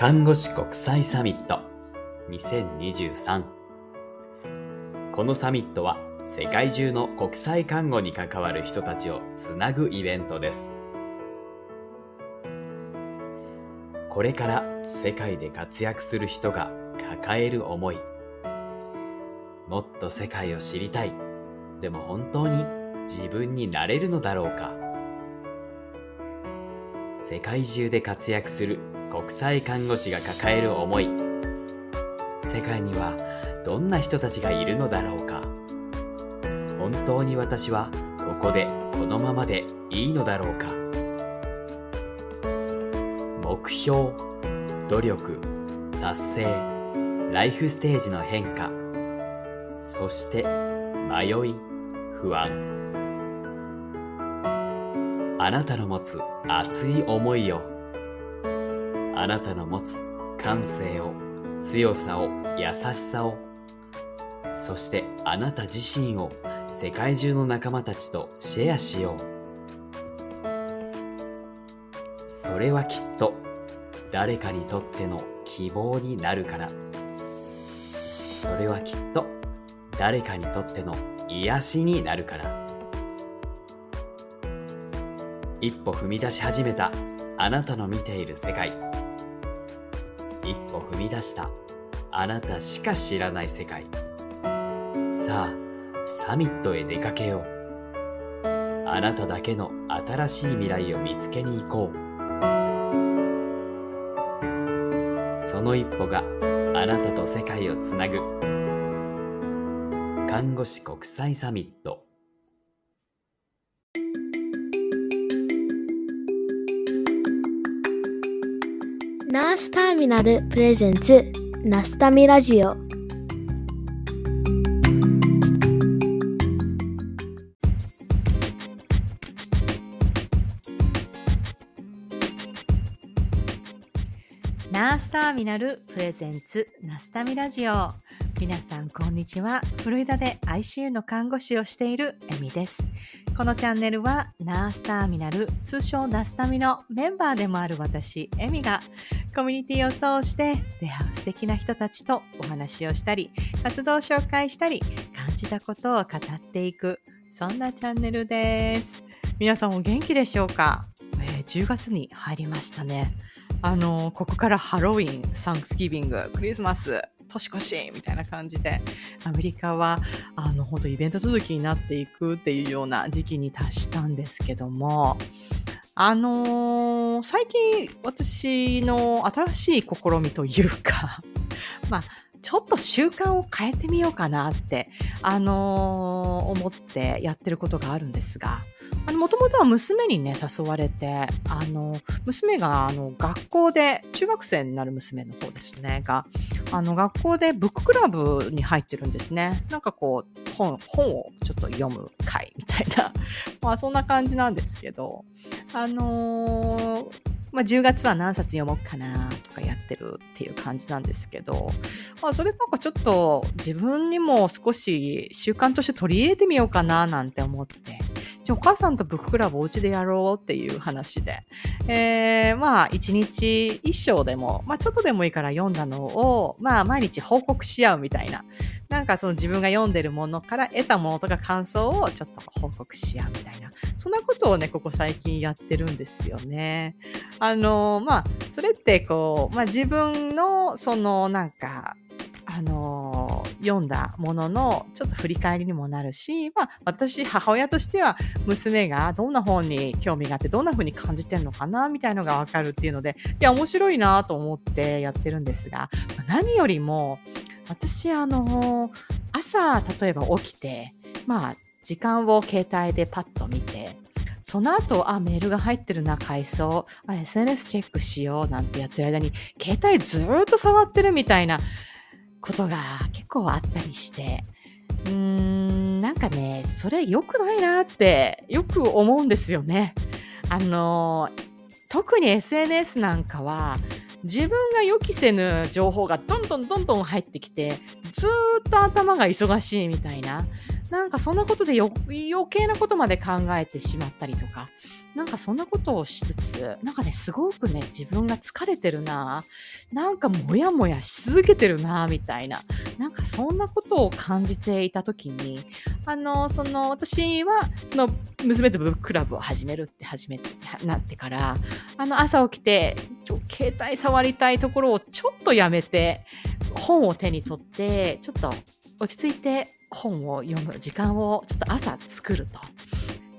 看護師国際サミット。2023このサミットは世界中の国際看護に関わる人たちをつなぐイベントです。これから世界で活躍する人が抱える思い。もっと世界を知りたい。でも本当に自分になれるのだろうか。世界中で活躍する国際看護師が抱える思い。世界にはどんな人たちがいるのだろうか。本当に私はここでこのままでいいのだろうか。目標努力達成ライフステージの変化。そして迷い不安。あなたの持つ熱い思いをあなたの持つ感性を強さを優しさをそしてあなた自身を世界中の仲間たちとシェアしよう。それはきっと誰かにとっての希望になるから。それはきっと誰かにとっての癒しになるから。一歩踏み出し始めたあなたの見ている世界。一歩踏み出した。あなたしか知らない世界。さあサミットへ出かけよう。あなただけの新しい未来を見つけに行こう。その一歩があなたと世界をつなぐ。看護師国際サミット。ナースターミナルプレゼンツナスタミラジオ。ナースターミナルプレゼンツナスタミラジオ。皆さんこんにちは。フロリダで ICU の看護師をしているエミです。このチャンネルはナースターミナル通称ナスタミのメンバーでもある私エミがコミュニティを通して出会う素敵な人たちとお話をしたり活動を紹介したり感じたことを語っていくそんなチャンネルです。皆さんお元気でしょうか、えー10月に入りましたね。あのここからハロウィン、サンクスギビング、クリスマス、年越しみたいな感じで、アメリカは、あの、本当イベント続きになっていくっていうような時期に達したんですけども、あのー最近私の新しい試みというか、まあ、ちょっと習慣を変えてみようかなって、あのー思ってやってることがあるんですが、あの、もともとは娘にね、誘われて、あの、娘が、あの、学校で、中学生になる娘の方ですね、が、あの、学校でブッククラブに入ってるんですね。なんかこう、本、本をちょっと読む会みたいな、まあそんな感じなんですけど、あのーまあ、10月は何冊読もうかなとかやってるっていう感じなんですけど、まあ、それなんかちょっと自分にも少し習慣として取り入れてみようかななんて思って、じゃお母さんとブッククラブお家でやろうっていう話で、えー、まあ一日一章でも、まあちょっとでもいいから読んだのを、まあ毎日報告し合うみたいな、なんかその自分が読んでるものから得たものとか感想をちょっと報告し合うみたいな、そんなことをね、ここ最近やってるんですよね。あの、まあ、それってこう、まあ自分のそのなんか、あの読んだもののちょっと振り返りにもなるし、まあ、私母親としては娘がどんな本に興味があってどんな風に感じてるのかなみたいのがわかるっていうのでいや面白いなと思ってやってるんですがまあ何よりも私あの朝例えば起きてまあ時間を携帯でパッと見てその後、あ、メールが入ってるな、回送。あ、SNS チェックしようなんてやってる間に、携帯ずっと触ってるみたいなことが結構あったりして、うーん、なんかね、それ良くないなってよく思うんですよね。あの、特に SNS なんかは、自分が予期せぬ情報がどんどんどんどん入ってきて、ずーっと頭が忙しいみたいな、なんかそんなことで余計なことまで考えてしまったりとか、なんかそんなことをしつつ、なんかね、すごくね、自分が疲れてるな。なんかモヤモヤし続けてるなみたいな、なんかそんなことを感じていたときに、あの、その、私は、その、娘とブッククラブを始めるって始めて、なってから、あの、朝起きて、携帯触りたいところをちょっとやめて、本を手に取って、ちょっと落ち着いて本を読む時間をちょっと朝作ると。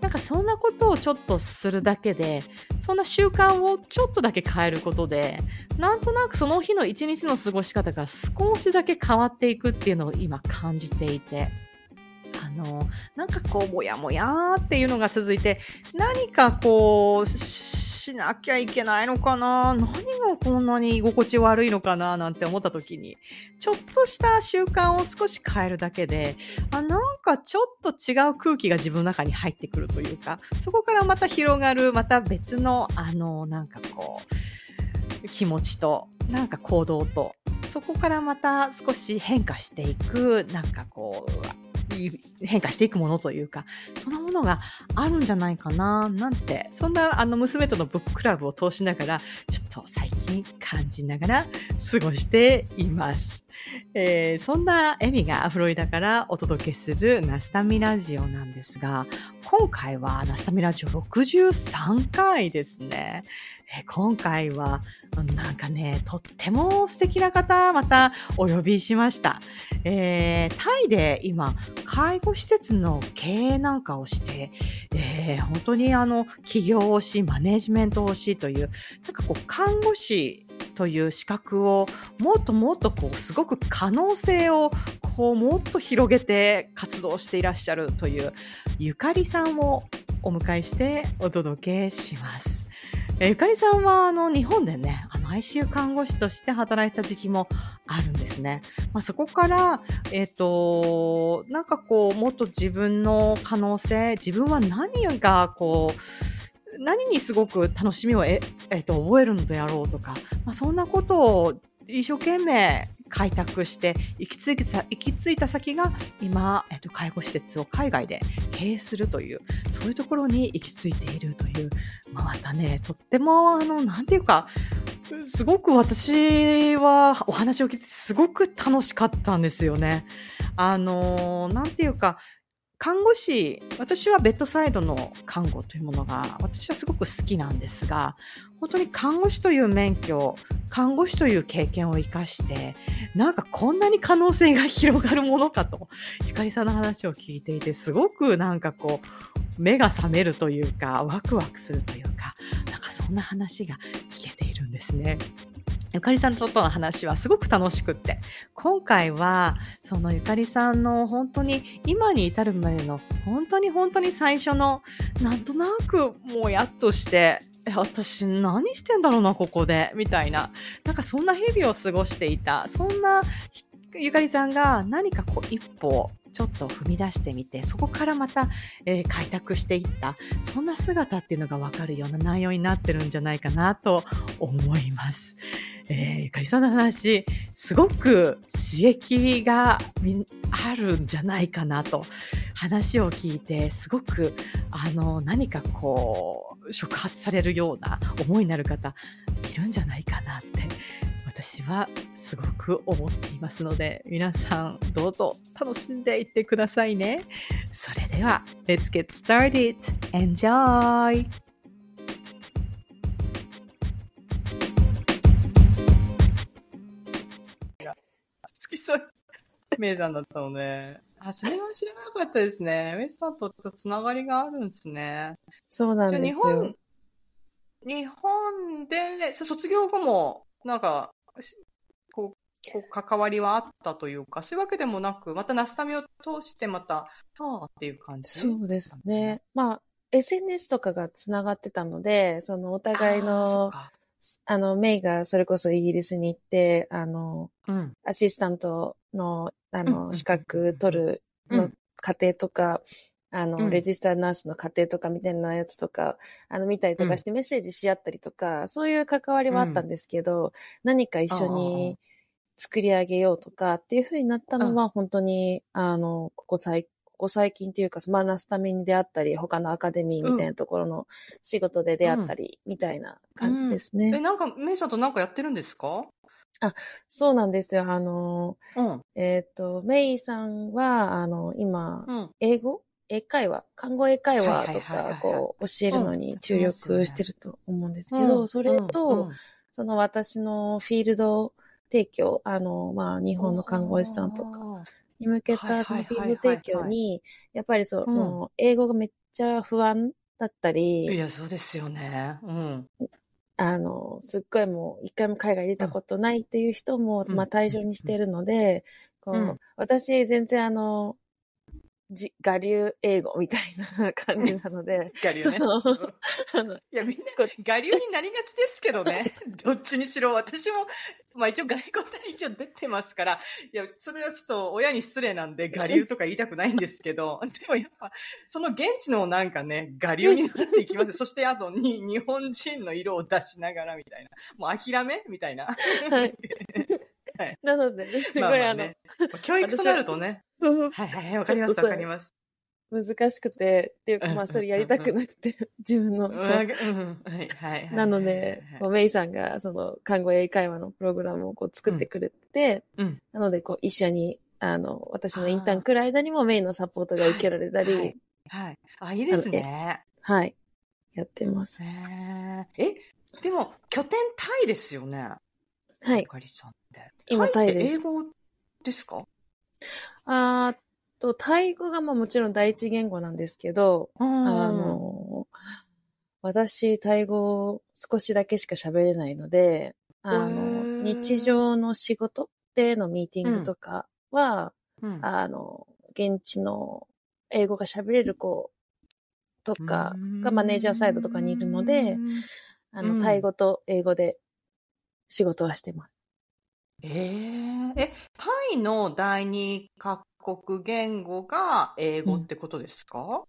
なんかそんなことをちょっとするだけで、そんな習慣をちょっとだけ変えることで、なんとなくその日の一日の過ごし方が少しだけ変わっていくっていうのを今感じていて。あの、なんかこう、もやもやーっていうのが続いて、何かこう、しなきゃいけないのかな？何がこんなに居心地悪いのかな？なんて思った時に、ちょっとした習慣を少し変えるだけで、あ、なんかちょっと違う空気が自分の中に入ってくるというか、そこからまた広がる、また別の、あの、なんかこう、気持ちと、なんか行動と、そこからまた少し変化していく、なんかこう、変化していくものというか、そんなものがあるんじゃないかな、なんて、そんなあの娘とのブッククラブを通しながら、ちょっと最近感じながら過ごしています。えーそんなエミがフロリダからお届けするナスタミラジオなんですが、今回はナスタミラジオ63回ですね。え今回はなんかね、とっても素敵な方、またお呼びしました。えータイで今、介護施設の経営なんかをして、えー本当にあの、起業をし、マネジメントをしという、なんかこう、看護師という資格をもっともっとこう、すごく可能性をこう、もっと広げて活動していらっしゃるという、ゆかりさんをお迎えしてお届けします。えゆかりさんはあの日本でね、あの ICU 看護師として働いた時期もあるんですね。まあ、そこから、えっ、と、なんかこう、もっと自分の可能性、自分は何がこう、何にすごく楽しみをえ、えっと覚えるのであろうとか、まあ、そんなことを一生懸命開拓して行き着いた行き着いた先が今、えっと介護施設を海外で経営するというそういうところに行き着いているという、まあ、またねとってもあのなんていうかすごく私はお話を聞いてすごく楽しかったんですよね。あのなんていうか看護師、私はベッドサイドの看護というものが私はすごく好きなんですが、本当に看護師という免許、看護師という経験を生かして、なんかこんなに可能性が広がるものかと、ゆかりさんの話を聞いていて、すごくなんかこう、目が覚めるというか、ワクワクするというか、なんかそんな話が聞けているんですね。ゆかりさんとの話はすごく楽しくって、今回はそのゆかりさんの本当に今に至るまでの本当に本当に最初のなんとなくもうやっとして、私何してんだろうな、ここで、みたいな。なんかそんな日々を過ごしていた。そんなゆかりさんが何かこう一歩ちょっと踏み出してみて、そこからまた、えー開拓していった。そんな姿っていうのがわかるような内容になってるんじゃないかなと思います。えーゆかりさんの話、すごく刺激があるんじゃないかなと話を聞いて、すごくあの何かこう触発されるような思いになる方いるんじゃないかなって私はすごく思っていますので皆さんどうぞ楽しんでいってくださいね。それでは Let's get started! Enjoy! 好きそう。メイさんだったのね。あ、それは知らなかったですね。メイさんとつながりがあるんですね。そうなんですよ。日本、日本で、そ卒業後も、なんか、しこう、こう関わりはあったというか、そういうわけでもなく、またナスタミを通してまた、はあっていう感じ？そうですね。まあ、SNS とかがつながってたので、そのお互いのあの、メイがそれこそイギリスに行って、あの、うん。アシスタントの、あの、資格取るのうん。過程とか、あの、うん。レジスターナースの過程とかみたいなやつとか、あの、見たりとかしてメッセージし合ったりとか、そういう関わりはあったんですけど、何か一緒に作り上げようとかっていう風になったのは、本当に、あの、ここ最、ここ最近っていうか、まあ、ナスタミに出会ったり、他のアカデミーみたいなところの仕事で出会ったり、みたいな感じですね。え、なんか、メイさんとなんかやってるんですか？そうなんですよ。あの、うん。えっ、と、メイさんは、あの、今、うん。英語？英会話看護英会話とか、こう、教えるのに注力してると思うんですけど、それと、うん、その私のフィールド提供、あの、まあ、日本の看護師さんとかか。に向けた、そのフィーはいルド提供に、やっぱりそうん。の、英語がめっちゃ不安だったいり、や、そうですよね。うん。あの、すっごいもう、一回も海外出たことないっていう人も、うん。まあ、対象にしているので、こう、うん。私、全然あの、じ、我流英語みたいな感じなので、我流ね。そ あの、いや、みんな我流になりがちですけどね。どっちにしろ。私も、まあ一応外交隊一応出てますから、いや、それはちょっと親に失礼なんで、我流とか言いたくないんですけど、でもやっぱ、その現地のなんかね、我流になっていきます。そしてあとに、日本人の色を出しながらみたいな。もう諦めみたいな。はいなので、ね、すごいあの、まあまあね、教育となるとね。はいはいはい、わかりますわかります。難しくて、っていうか、まあ、それやりたくなくて、自分の。うん、うんはいはいはい。なので、こうメイさんが、その、看護英会話のプログラムをこう作ってくれて、うんなので、こう、一緒に、あの、私のインターン来る間にもメイのサポートが受けられたり、はいはい。あ、いいですね。はい。やってます。え、でも、拠点タイですよね。はいゆ。かりさんって。今タイです英語ですか？あーと、タイ語がまあもちろん第一言語なんですけど、ああの、私、タイ語少しだけしか喋れないので、あへの、ー。日常の仕事でのミーティングとかは、うん、あの、現地の英語が喋れる子とかがマネージャーサイドとかにいるので、あうん。の、タイ語と英語で仕事はしてます。えー、え、タイの第二カ国言語が英語ってことですか、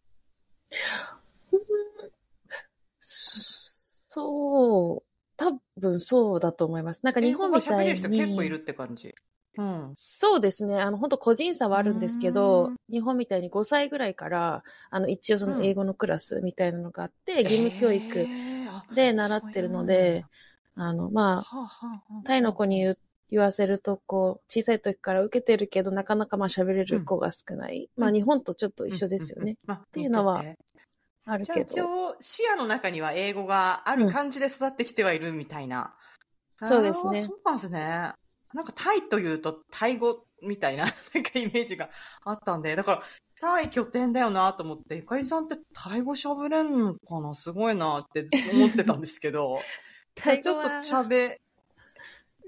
そう、多分そうだと思います。なんか日本みたい喋れる人結構いるに、って感じ。うん。そうですね。あの、本当個人差はあるんですけうどん、日本みたいに5歳ぐらいから、あの、一応その英語のクラスみたいなのがあって、義務教育で習ってるので、あの、まあはあはあタイの子に言う言わせると、こう、小さい時から受けてるけど、なかなかまあ喋れる子が少ない。まあ日本とちょっと一緒ですよね。。うんうんうんっていうのはまああるけど。応視野の中には英語がある感じで育ってきてはいるみたいな。そうですねそうなんですね。なんかタイというとタイ語みたいな なんかイメージがあったんで、だからタイ拠点だよなと思って、ゆかりさんってタイ語喋れんのかな？すごいなって思ってたんですけど、タイちょっと語は喋、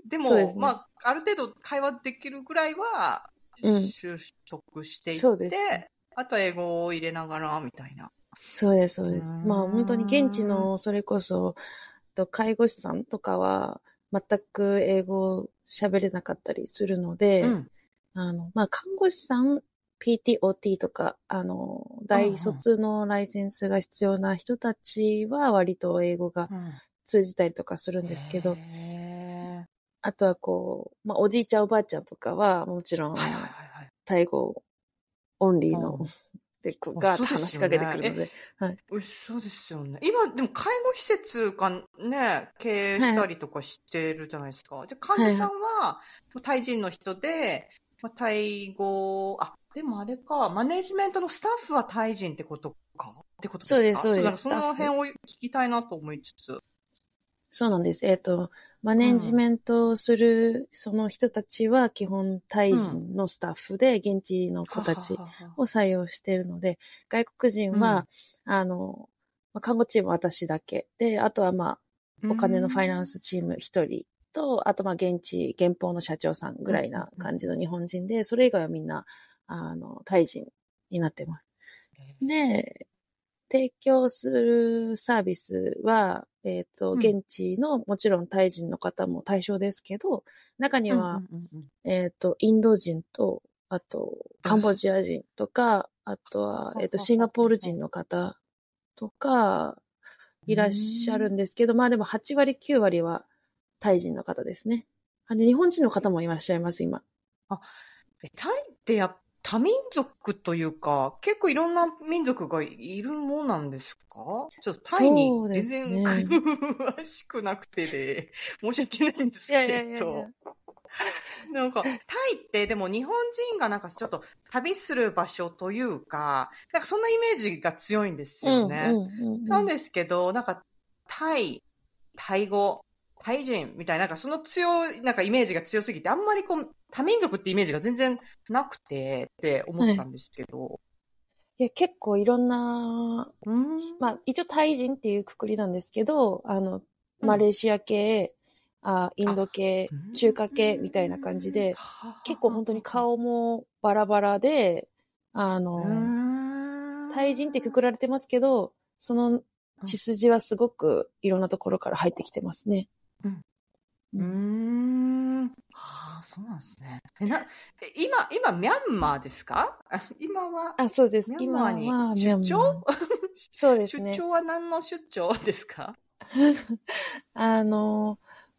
でも、ですねまあ、ある程度会話できるぐらいは、うん就職していって、そうですねあと英語を入れながらみたいな。そうです、そうです。まあ本当に現地の、それこそ、と介護士さんとかは、全く英語喋れなかったりするので、うん。あの、まあ看護師さん、PTOT とか、あの、大卒のライセンスが必要な人たちは割と英語がうん通じたりとかするんですけど、へあとはこう、まあおじいちゃんおばあちゃんとかは、もちろんー、はいはいはいはい。タイ語オンリーのうん、で、こう、あガーッと話しかけてくるよので、うそうですよね。今、でも介護施設がね、経営したりとかしてるじゃないですか。じゃあ患者さんは、タイ人の人で、まあ、タイ語、あ、でもあれか、マネジメントのスタッフはタイ人ってことか？ってことですか？そうですそうですその辺を聞きたいなと思いつつ。そうなんです。えっ、と、マネジメントをするその人たちは基本タイ人のスタッフで現地の子たちを採用しているので、外国人は、あの、まあ看護チームは私だけ。で、あとはまあ、お金のファイナンスチーム一人と、あとまあ現地、現邦の社長さんぐらいな感じの日本人で、それ以外はみんな、あの、タイ人になってます。で、提供するサービスは、えっ、と、うん現地の、もちろんタイ人の方も対象ですけど、中には、えっ、と、インド人と、あと、カンボジア人とか、あとは、えっ、と、シンガポール人の方とか、いらっしゃるんですけど、まあでも8割、9割はタイ人の方ですね。あで日本人の方もいらっしゃいます、今。えタイってや多民族というか、結構いろんな民族がいるもんなんですか？ちょっとタイに全然ね詳しくなくてで、申し訳ないんですいやいやいやいけどや。なんか、タイってでも日本人がなんかちょっと旅する場所というか、なんかそんなイメージが強いんですよね。うんうんうんうん。なんですけど、なんか、タイ、タイ語、タイ人みたいな、なんかその強い、なんかイメージが強すぎて、あんまりこう、多民族ってイメージが全然なくてって思ったんですけど。いや、結構いろんな、うん。まあ、一応タイ人っていうくくりなんですけど、あの、うんマレーシア系、あインド系うん、中華系みたいな感じで、結構本当に顔もバラバラで、あの、タイ人ってくくられてますけど、その血筋はすごくいろんなところから入ってきてますね。うーん。はあ、そうなんですね。え、な、え今、今、ミャンマーですか？あ今は、あ、そうです。ミャンマーに出張？そうですね出。張は何の出張ですか？あの、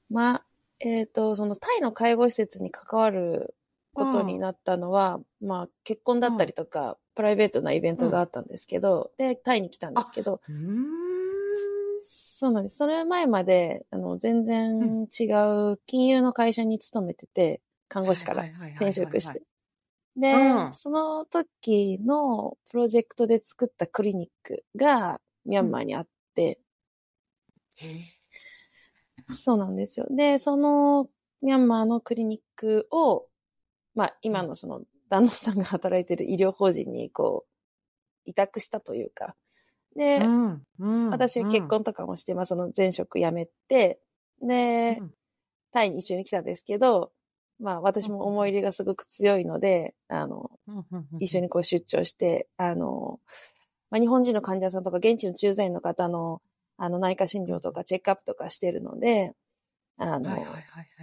まあ、えっ、と、そのタイの介護施設に関わることになったのは、まあ、結婚だったりとか、プライベートなイベントがあったんですけど、で、タイに来たんですけど、うーん。そうなんです。それ前まで、あの、全然違う金融の会社に勤めてて、看護師から転職して。で、うん。その時のプロジェクトで作ったクリニックがミャンマーにあって、へえ。そうなんですよ。で、そのミャンマーのクリニックを、まあ今のその旦那さんが働いてる医療法人にこう、委託したというか、で、うん。うん。私は結婚とかもして、まあその前職辞めて、で、うん。タイに一緒に来たんですけど、まあ私も思い入れがすごく強いので、あの、一緒にこう出張して、あの、まあ、日本人の患者さんとか現地の駐在員の方の、あの、内科診療とかチェックアップとかしてるので、あの、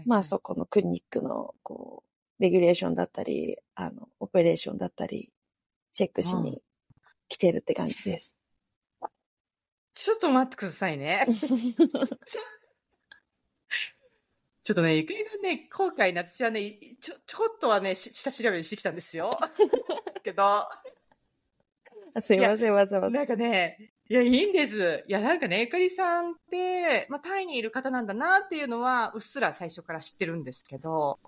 まあそこのクリニックの、こう、レギュレーションだったり、あの、オペレーションだったり、チェックしに来てるって感じです。ちょっと待ってくださいね。ちょっとね、ゆくりさんね、今回ね、私はね、いちょ、ちょこっとはね、し下調べしてきたんですよ。けど、あすいません、わざわざ。なんかね、いや、いいんです。いや、なんかね、ゆかりさんって、まあ、タイにいる方なんだなっていうのは、うっすら最初から知ってるんですけど、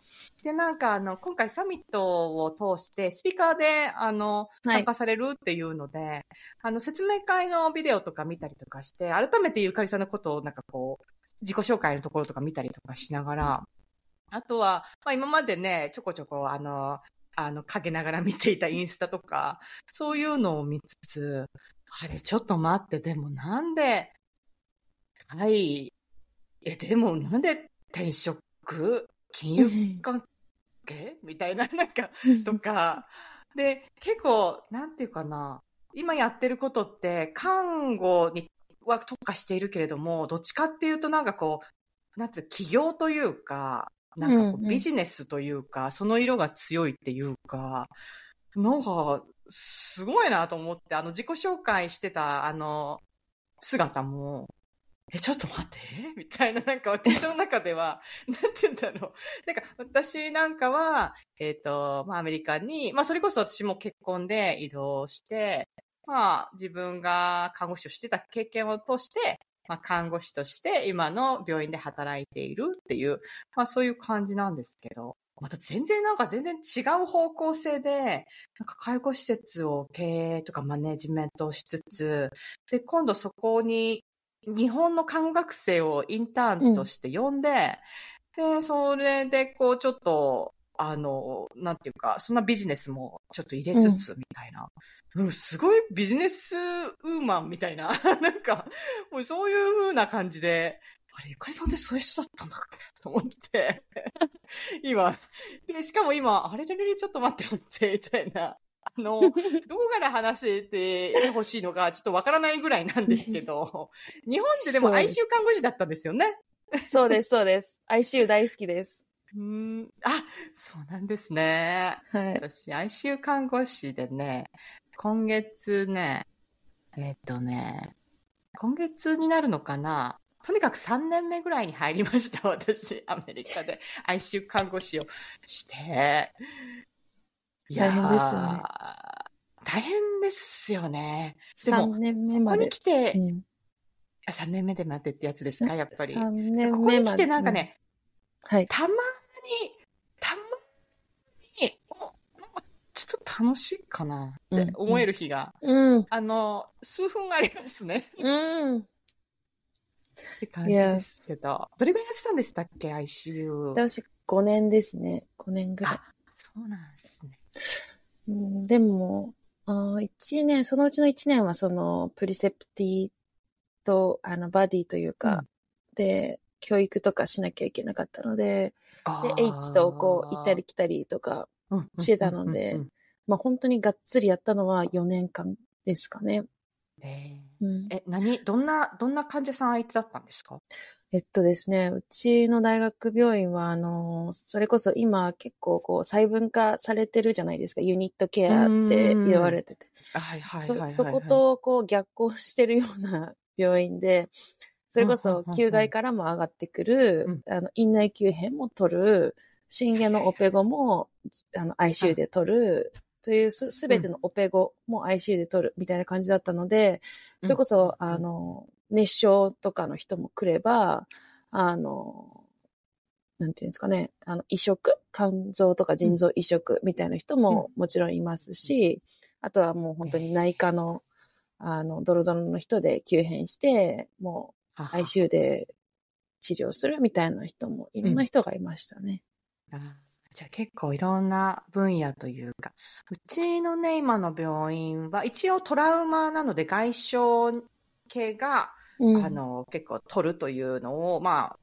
で、なんか、あの、今回サミットを通して、スピーカーで、あの、はい参加されるっていうので、あの、説明会のビデオとか見たりとかして、改めてゆかりさんのことを、なんかこう、自己紹介のところとか見たりとかしながら、あとは、まあ、今までね、ちょこちょこ、あの、あの、かけながら見ていたインスタとか、そういうのを見つつ、あれ、ちょっと待って、でもなんで、はい、え、でもなんで転職金融関係？みたいな、なんか、とか、で、結構、なんていうかな、今やってることって、看護には特化しているけれども、どっちかっていうとなんかこう、なんていう企業というか、なんかこうビジネスというか、その色が強いっていうか、なんか、すごいなと思って、あの、自己紹介してた、あの、姿も、え、ちょっと待って、みたいな、なんか私の中では、なんて言うんだろう。なんか、私なんかは、えっ、と、まあ、アメリカに、まあ、それこそ私も結婚で移動して、まあ、自分が看護師をしてた経験を通して、まあ、看護師として今の病院で働いているっていう、まあ、そういう感じなんですけど、また全然なんか全然違う方向性で、なんか介護施設を経営とかマネジメントをしつつ、で、今度そこに日本の看護学生をインターンとして呼んで、で、それでこうちょっと、あの、なんていうか、そんなビジネスもちょっと入れつつみたいな。うん、すごいビジネスウーマンみたいな。なんか、もうそういう風な感じで、あれ、ゆかりさんってそういう人だったんだっけ？と思って。今、で、しかも今、あれれれれ、ちょっと待って待って、みたいな。あの、どこから話してほしいのか、ちょっとわからないぐらいなんですけど、日本ででもそうです ICU 看護師だったんですよね。そうです、そうです。ICU 大好きです。うーん、あ、そうなんですね。はい。私、ICU 看護師でね、今月ね、えっ、とね、今月になるのかなとにかく3年目ぐらいに入りました、私、アメリカで ICU 看護師をして。いやー大変ですよね大変ですよね。でも3年目ここまで。に来て、うんあ3年目で待ってってやつですか、やっぱり。3年ここに来て。なんかね、はい。たまに、たまに、ちょっと楽しいかなって思える日が、うん。あの、数分ありますね。うん。って感じですけど。どれぐらいやってたんでしたっけ ?ICU。私5年ですね。5年ぐらい。あ、そうなんですね。うん、でも、あ1年、そのうちの1年はそのプリセプティとあのバディというか、うんで、教育とかしなきゃいけなかったので、で、H とこう行ったり来たりとか、うんしてたのでまあ本当にがっつりやったのは4年間ですかね。えうん。ーえ、何、どんな、どんな患者さん相手だったんですか？えっとですね、うちの大学病院は、あの、それこそ今結構こう細分化されてるじゃないですか。ユニットケアって言われてて。はいはいそはいはい。そことこう逆行してるような病院で、それこそ球外からも上がってくる、あの、院内急変も取る、心外のオペ後も、あの、ICU で取る、というす、すべてのオペ後も ICU で取るみたいな感じだったので、それこそ、うん。うんうんあの、熱傷とかの人も来れば、あの、なんていうんですかね、あの、移植肝臓とか腎臓移植みたいな人ももちろんいますし、あとはもう本当に内科の、あの、ドロドロの人で急変して、もう ICU で治療するみたいな人も、いろんな人がいましたね。あーじゃあ結構いろんな分野というか、うちのね、今の病院は一応トラウマなので外傷系が、うん。あの、結構取るというのを、まあ、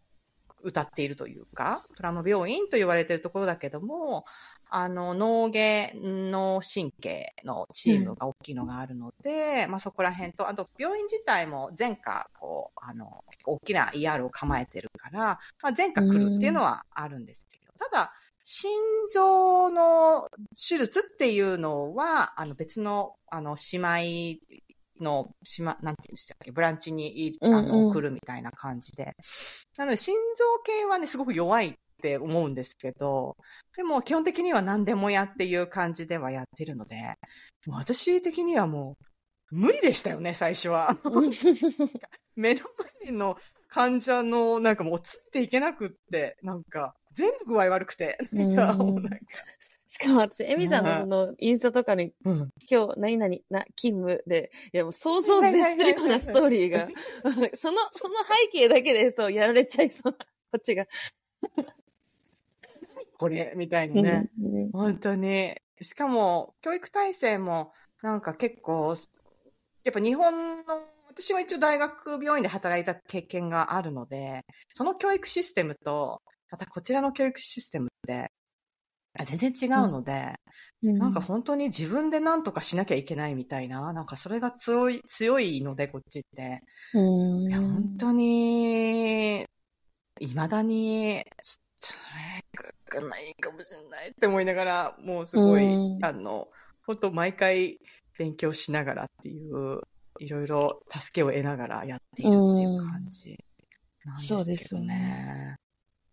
歌っているというか、トラウマ病院と言われているところだけども、あの、脳外、脳神経のチームが大きいのがあるので、まあそこら辺と、あと病院自体も前科、こう、あの、大きな ER を構えてるから、まあ前科来るっていうのはあるんですけど、ただ、心臓の手術っていうのは、あの別の、あの、姉妹の、島、なんていうんでしたっけ、ブランチにい、あの、ん来るみたいな感じで。なので、心臓系はね、すごく弱いって思うんですけど、でも基本的には何でもやっていう感じではやってるので、私的にはもう、無理でしたよね、最初は。目の前の患者の、なんかもうついていけなくって、なんか、全部具合悪くて、しかも私、エミさんのその、インスタとかに、うん。今日、何々な、勤務で、いやもう想像絶するようなストーリーが、その、その背景だけで、そう、やられちゃいそう。な、こっちが。これ、みたいなね。うん。本当に。しかも、教育体制も、なんか結構、やっぱ日本の、私は一応大学病院で働いた経験があるので、その教育システムと、またこちらの教育システムって、あ全然違うので、うん。なんか本当に自分で何とかしなきゃいけないみたいな、なんかそれが強い、強いので、こっちって。うん。いや、本当に、未だに、ちょっと、がないかもしれないって思いながら、もうすごい、うん。あの、本当毎回勉強しながらっていう、いろいろ助けを得ながらやっているっていう感じなんですけどね。そうですよね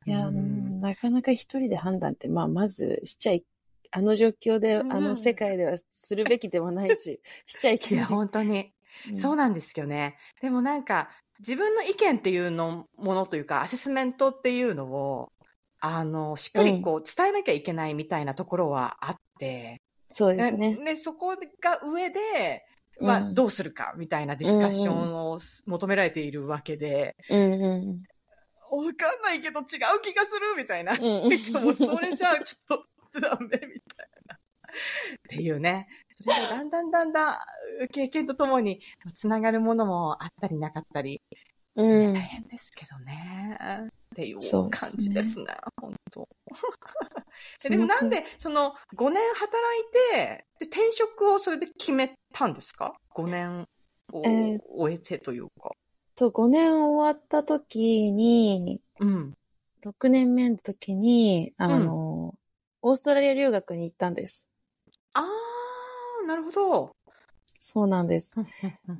いや、うんなかなか一人で判断って、まあ、まずしちゃい、あの状況で、あうんの世界ではするべきではないし、しちゃいいや、けない。本当に。そうなんですよね。でもなんか、自分の意見っていうの、ものというか、アセスメントっていうのを、あの、しっかりこう、伝えなきゃいけないみたいなところはあって、そうですね。で、そこが上で、まあ、うんどうするかみたいなディスカッションを求められているわけで、うんうんわかんないけど違う気がするみたいな。ん もうそれじゃあちょっとダメみたいな。っていうね。それがだんだんだんだん経験とともにつながるものもあったりなかったり、うん。大変ですけどね。っていうそうですね感じですね。本当 でもなんで、その5年働いて、で転職をそれで決めたんですか ?5 年をえー終えてというか。と、5年終わった時に、うん。6年目の時に、あの、オーストラリア留学に行ったんです。あー、なるほど。そうなんです。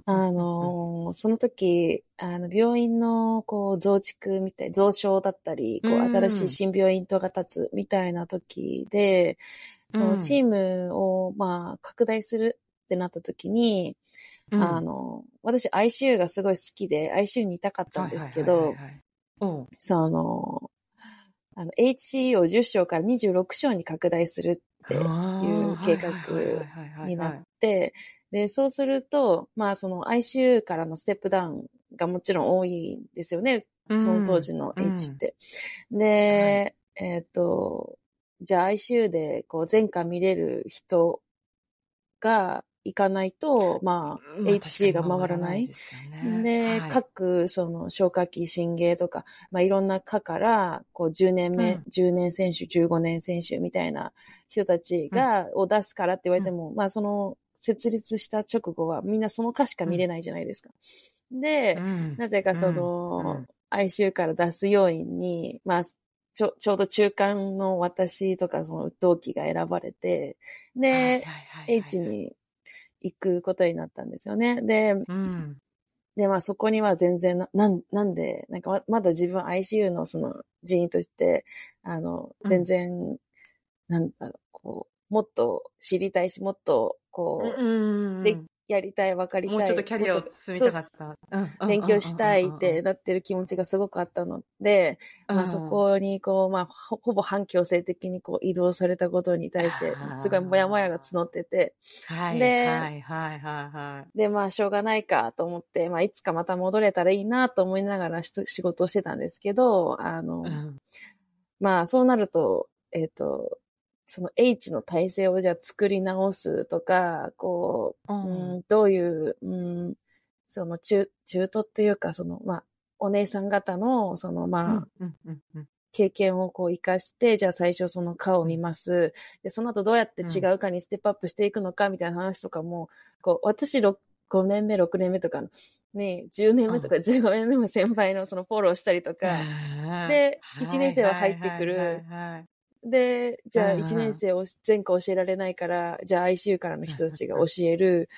あのーその時、あの、病院の、こう、増築みたい、増床だったり、こう、うん新しい新病院とが立つみたいな時で、そのチームを、まあ、拡大するってなった時に、うん。あの、私 ICU がすごい好きで、ICU にいたかったんですけどその、あの、HCE を10章から26章に拡大するっていう計画になって、で、そうすると、まあ、その ICU からのステップダウンがもちろん多いんですよね。その当時の H って。で、えっ、と、じゃあ ICU でこう前科見れる人が行かないと、まあ、HC が回らない。で、各、その、消化器、心芸とか、まあ、いろんな科から、こう、10年目、うん。10年選手、15年選手みたいな人たちが、を出すからって言われても、まあ、その、設立した直後は、みんなその科しか見れないじゃないですか。で、なぜかその、ICU から出す要員に、まあ、ちょ、ちょうど中間の私とか、その同期が選ばれて、で、H に行くことになったんですよね。で、うん。で、まあそこには全然な、なん、なんで、なんかままだ自分 ICU のその人員として、あの、うん。全然、なんだろう、こう、もっと知りたいし、もっと、こう、うん。で、やりたい、わかりたい。もうちょっとキャリアを積みたかった。勉強したいってなってる気持ちがすごくあったので、まあそこにこう、まあほほぼ反強制的にこう移動されたことに対してすごいモヤモヤが募ってて、はいではいはいはいはい。で、まあしょうがないかと思って、まあいつかまた戻れたらいいなと思いながら仕事をしてたんですけど、あの、うんまあそうなると、えっ、と、その H の体制をじゃあ作り直すとか、こう、うん、どういう、うん、その中、中途っていうか、その、まあ、お姉さん方の、その、まあ、うんうんうん経験をこう活かして、じゃあ最初その科を見ます。で、その後どうやって違うかにステップアップしていくのかみたいな話とかも、こう、私6 5年目、6年目とかの、ね、10年目とか15年目も先輩のそのフォローしたりとか、で一年生は入ってくるで、じゃあうんうん1年生を前科教えられないから、じゃあ ICU からの人たちが教える。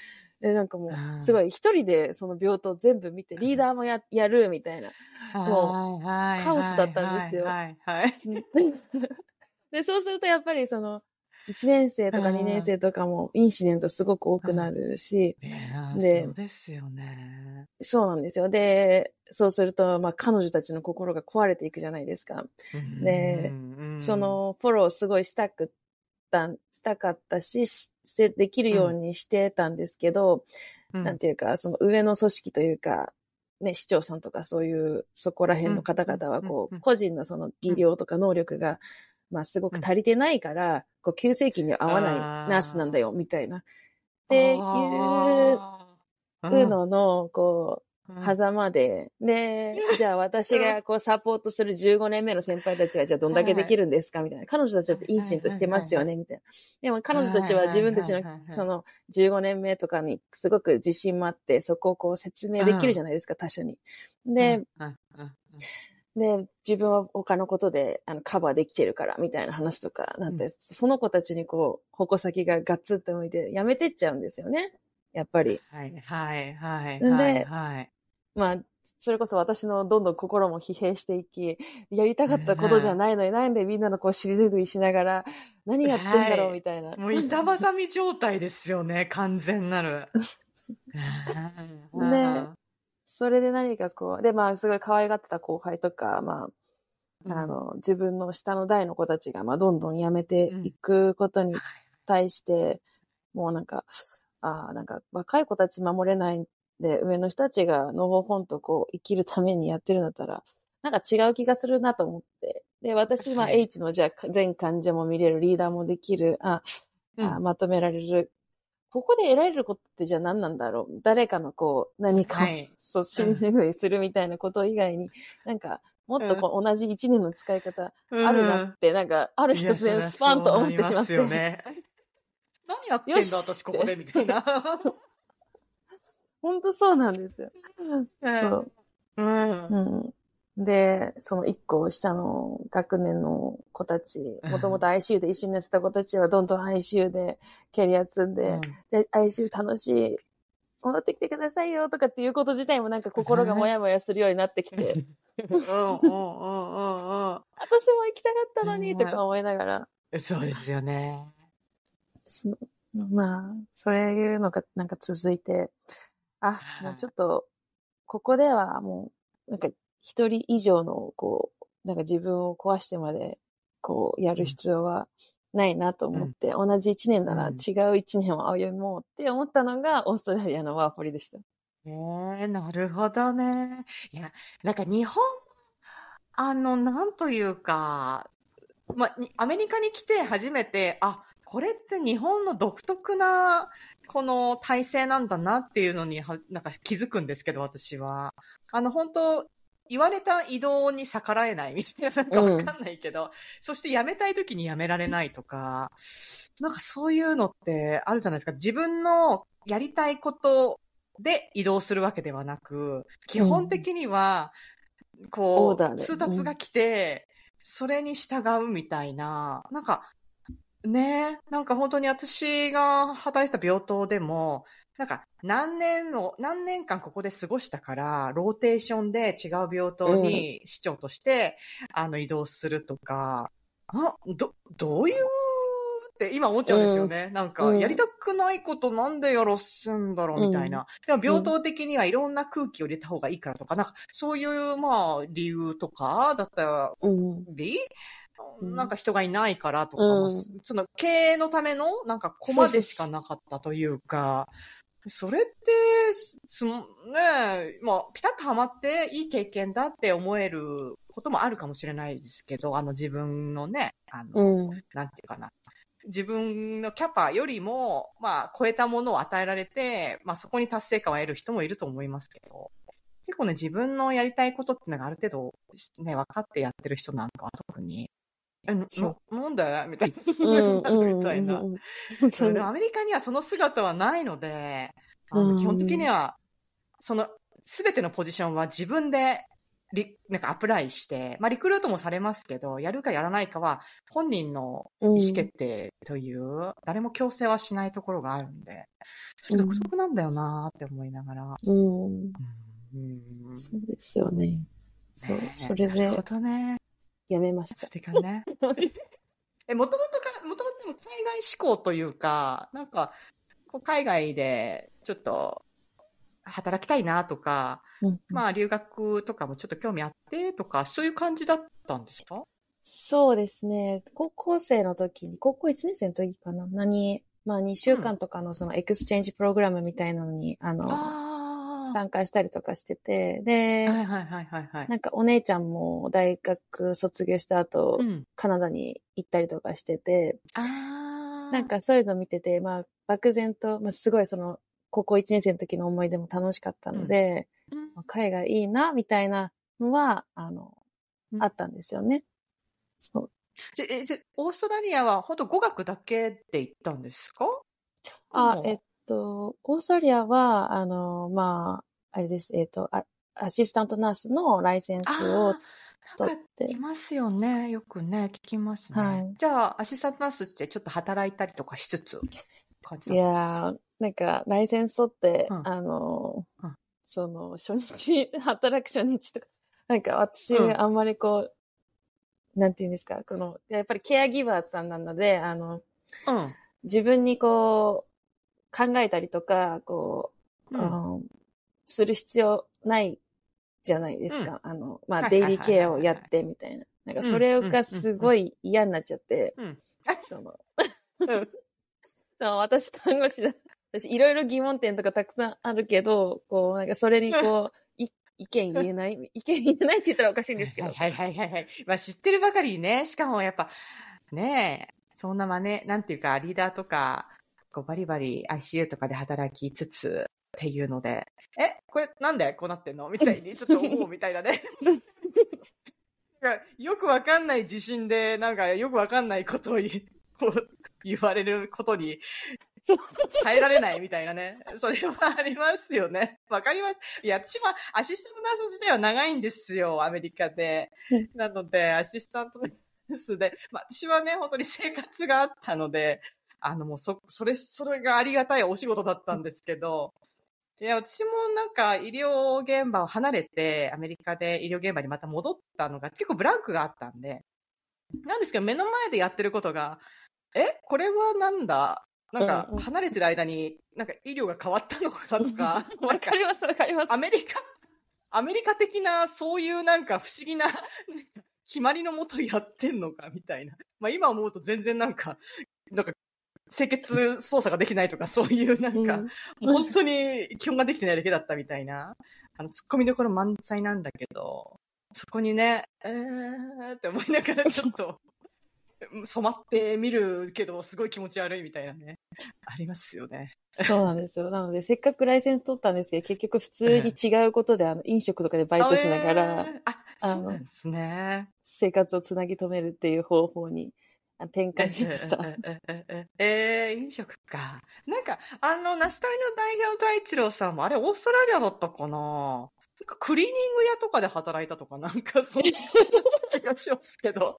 で、なんかもうう、ん。すごい一人でその病棟全部見て、リーダーもや、やるみたいな。もはいはいはいカオスだったんですよ。で、そうするとやっぱりその、1年生とかうん2年生とかもインシデントすごく多くなるし、そうですよね。そうなんですよ。で、そうすると、まあ彼女たちの心が壊れていくじゃないですか。でそ、のフォローすごいしたくった、したかったし、しして、できるようにしてたんですけど、うんなんていうか、その上の組織というか、ね、市長さんとかそういう、そこら辺の方々は、こう、個人のその技量とか能力が、まあすごく足りてないから、こう、急性期には合わないナースなんだよ、みたいな。っていうのの、こう、うん。狭間で、で、じゃあ私がこうサポートする15年目の先輩たちはじゃあどんだけできるんですか？みたいな。彼女たちだってインシデントしてますよねみたいな。でも彼女たちは自分たちのその15年目とかにすごく自信もあって、そこをこう説明できるじゃないですか、他者に。で、で、自分は他のことであのカバーできてるからみたいな話とかなんて、うんその子たちにこう、矛先がガッツンと向いてやめてっちゃうんですよね。やっぱり。はいはいはいではいはい。まあ、それこそ私のどんどん心も疲弊していき、やりたかったことじゃないのに、なんでみんなのこう尻拭いしながら、何やってんだろはいうみたいな。もう板挟み状態ですよね、完全なる。ねそれで何かこう、で、まあ、すごい可愛がってた後輩とか、まうんあ、あの、自分の下の代の子たちが、まあ、どんどん辞めていくことに対して、もうなんか、ああ、なんか、若い子たち守れないんで、上の人たちがのほほんとこう、生きるためにやってるんだったら、なんか違う気がするなと思って。で、私、まあ、はい H の、じゃあ、全患者も見れる、リーダーもできる、あ、うんあまとめられる。ここで得られることってじゃあ何なんだろう？誰かのこう、何かを、はいそう、尻拭いするみたいなこと以外に、なんか、もっとこう、同じ一年の使い方あるなって、なんか、ある一つでスパンと思ってしまって。ね。何やってんだ私ここでみたいな。本当そうなんですよ。そう。うん。うん。で、その一個下の学年の子たち、うん。もともと ICU で一緒にやってた子たちはどんどん ICU でキャリア積んで、で、ICU 楽しい、戻ってきてくださいよとかっていうこと自体もなんか心がもやもやするようになってきて、うんうんうんうんうん。私も行きたかったのにとか思いながら、そうですよね。まあ、そういうのがなんか続いて、あ、もうちょっと、ここではもう、なんか一人以上の、こう、なんか自分を壊してまで、こう、やる必要はないなと思って、同じ一年ならうん違う一年を歩もうって思ったのが、オーストラリアのワーホリでした。ええなるほどね。いや、なんか日本、あの、なんというか、まアメリカに来て初めて、あ、これって日本の独特な、この体制なんだなっていうのには、なんか気づくんですけど、私は。あの、本当言われた移動に逆らえないみたいな、なんかわかんないけど、そして辞めたい時に辞められないとか、なんかそういうのってあるじゃないですか。自分のやりたいことで移動するわけではなく、基本的には、こう、オーダーで通達が来て、それに従うみたいな、なんか、ねなんか本当に私が働いてた病棟でも、なんか何年も、何年間ここで過ごしたから、ローテーションで違う病棟に市長として、あの移動するとか、あ、ど、どういうって今思っちゃうんですよね。なんか、うん。やりたくないことなんでやらすんだろうみたいな。でも病棟的にはいろんな空気を入れた方がいいからとか、なんかそういう、まあ、理由とかだったうん。り、うん。なんか人がいないからとか、その経営のためのなんかコマでしかなかったというか、それって、す、ねまあ、ピタッとハマっていい経験だって思えることもあるかもしれないですけど、あの自分のね、あの、うん。なんていうかな。自分のキャパよりも、まあ、超えたものを与えられて、まあ、そこに達成感を得る人もいると思いますけど、結構ね、自分のやりたいことっていうのがある程度、ね、分かってやってる人なんかは特に、え、なそうなんでみたいうん。な、うん。みたいな。アメリカにはその姿はないので、あのうん基本的には、その、すべてのポジションは自分で、リなんかアプライして、まあリクルートもされますけど、やるかやらないかは本人の意思決定という、誰も強制はしないところがあるんで、それ独特なんだよなーって思いながら。うん。うん。そうですよね。そうね、それでなるほどね。やめましたそ。れがね。え、もともとから、もともと海外志向というか、なんか、こう海外でちょっと働きたいなとか、うんまあ留学とかもちょっと興味あってとか、そういう感じだったんですか？そうですね。高校生の時に、高校1年生の時かな何、まあ2週間とかのその exchange program みたいなのに、あの、ああ。参加したりとかしてて、で、はいはいはいはいはい。なんかお姉ちゃんも大学卒業した後、うん。カナダに行ったりとかしてて、ああ。なん、かそういうの見てて、まあ漠然と、まあすごいその、高校1年生の時の思い出も楽しかったので、うんまあ海外いいな、みたいなのは、あの、うんあったんですよね。そう。じゃえじゃオーストラリアは本当語学だけで行ったんですか？あえっと、オーストラリアは、あの、まあ、あれです、えっと、あアシスタントナースのライセンスを取ってい、ますよね。よくね、聞きますね。はいじゃあ、アシスタントナースってちょっと働いたりとかしつつ、感じいやー、なんか、ライセンス取って、うんあの、うんその、初日、働く初日とか、なんか私、うんあんまりこう、なんていうんですか、この、やっぱりケアギバーさんなので、あの、うん。自分にこう、考えたりとか、こう、うんうんする必要ないじゃないですか。あの、まあ、はいデイリーケアをやってみたいな。なんか、それがすごい嫌になっちゃって、うん。その、うん そう私看護師だ。私いろいろ疑問点とかたくさんあるけど、こう、なんかそれにこう、い意見言えない？意見言えないって言ったらおかしいんですけど。はいはいはいはい。まあ知ってるばかりにね、しかもやっぱ、ねえ、そんな真似、なんていうか、リーダーとか、こうバリバリ ICU とかで働きつつっていうので、え、これなんでこうなってんの？みたいに ちょっと思うみたいなね。よくわかんない自信で、なんかよくわかんないことを こう言われることに耐えられないみたいなね。それはありますよね。わかります。いや、私もアシスタントナース自体は長いんですよ、アメリカでうん。なので、アシスタントナースで、まあ、私はね、本当に生活があったので、あの、もうそ、それ、それがありがたいお仕事だったんですけど、いや、私もなんか医療現場を離れて、アメリカで医療現場にまた戻ったのが結構ブランクがあったんで、なんですけど目の前でやってることが、えこれはなんだ？なんか離れてる間に、なんか医療が変わったのかとか、な わんかかります、わかりますア。メリカ、アメリカ的なそういうなんか不思議な、決まりのもとやってんのかみたいな。まあ今思うと全然なんか、清潔操作ができないとか、そういうなんか、うんもう本当に基本ができてないだけだったみたいな、あの、突っ込みどころ満載なんだけど、そこにね、えーって思いながらちょっと、染まってみるけど、すごい気持ち悪いみたいなね、ありますよね。そうなんですよ。なので、せっかくライセンス取ったんですけど、結局普通に違うことで、あの、飲食とかでバイトしながら、あえーあ、そうなんですね。生活をつなぎ止めるっていう方法にあ転換しました。ええええええ飲食か。なんか、あの、ナスタミの大行大一郎さんも、あれ、オーストラリアだったかななんかクリーニング屋とかで働いたとか、なんか、そんな気がしますけど。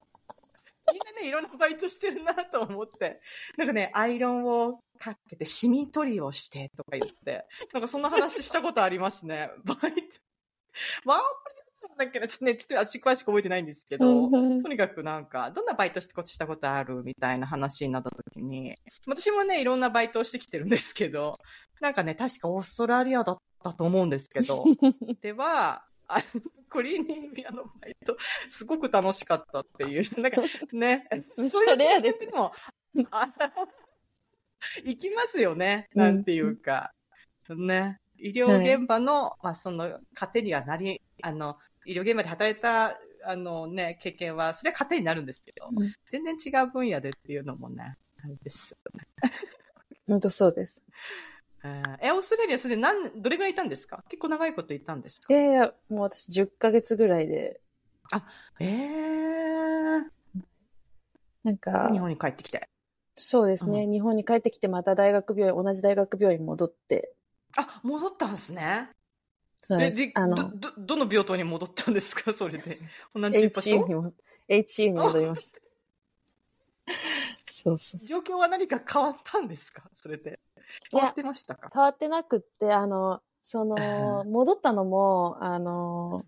みんなね、いろんなバイトしてるなと思って。なんかね、アイロンをかけて、シミ取りをしてとか言って、なんかそんな話したことありますね。バイト。ワンホリだっけな、ちょっとね、ちょっと私詳しく覚えてないんですけど、とにかくなんか、どんなバイトしたことあるみたいな話になった時に、私もね、いろんなバイトをしてきてるんですけど、なんかね、確かオーストラリアだったと思うんですけど、では、あのクリーニング屋のバイト、すごく楽しかったっていう、なんかね、そういうレアです経験も、あ 行きますよね、なんていうか、ね、医療現場の、まあその、糧にはなり、あの、医療現場で働いた、あのね、経験は、それは糧になるんですけど、うん全然違う分野でっていうのもね、あれですよね。本当そうです。えオーストラリアそれで何、どれぐらいいたんですか？結構長いこといたんですか？いやいや、もう私10ヶ月ぐらいで、えー、なんか日、本に帰ってきて。そうですね、日本に帰ってきてまた大学病院、同じ大学病院に戻って、あ、戻ったんですね。え、そうですじ。あの、ど、ど、どの病棟に戻ったんですか？それで。同じ場 HU 所にも、HU に戻りました。そうそう。状況は何か変わったんですか？それで。変わってましたか？変わってなくって、あの、その、戻ったのも、あの、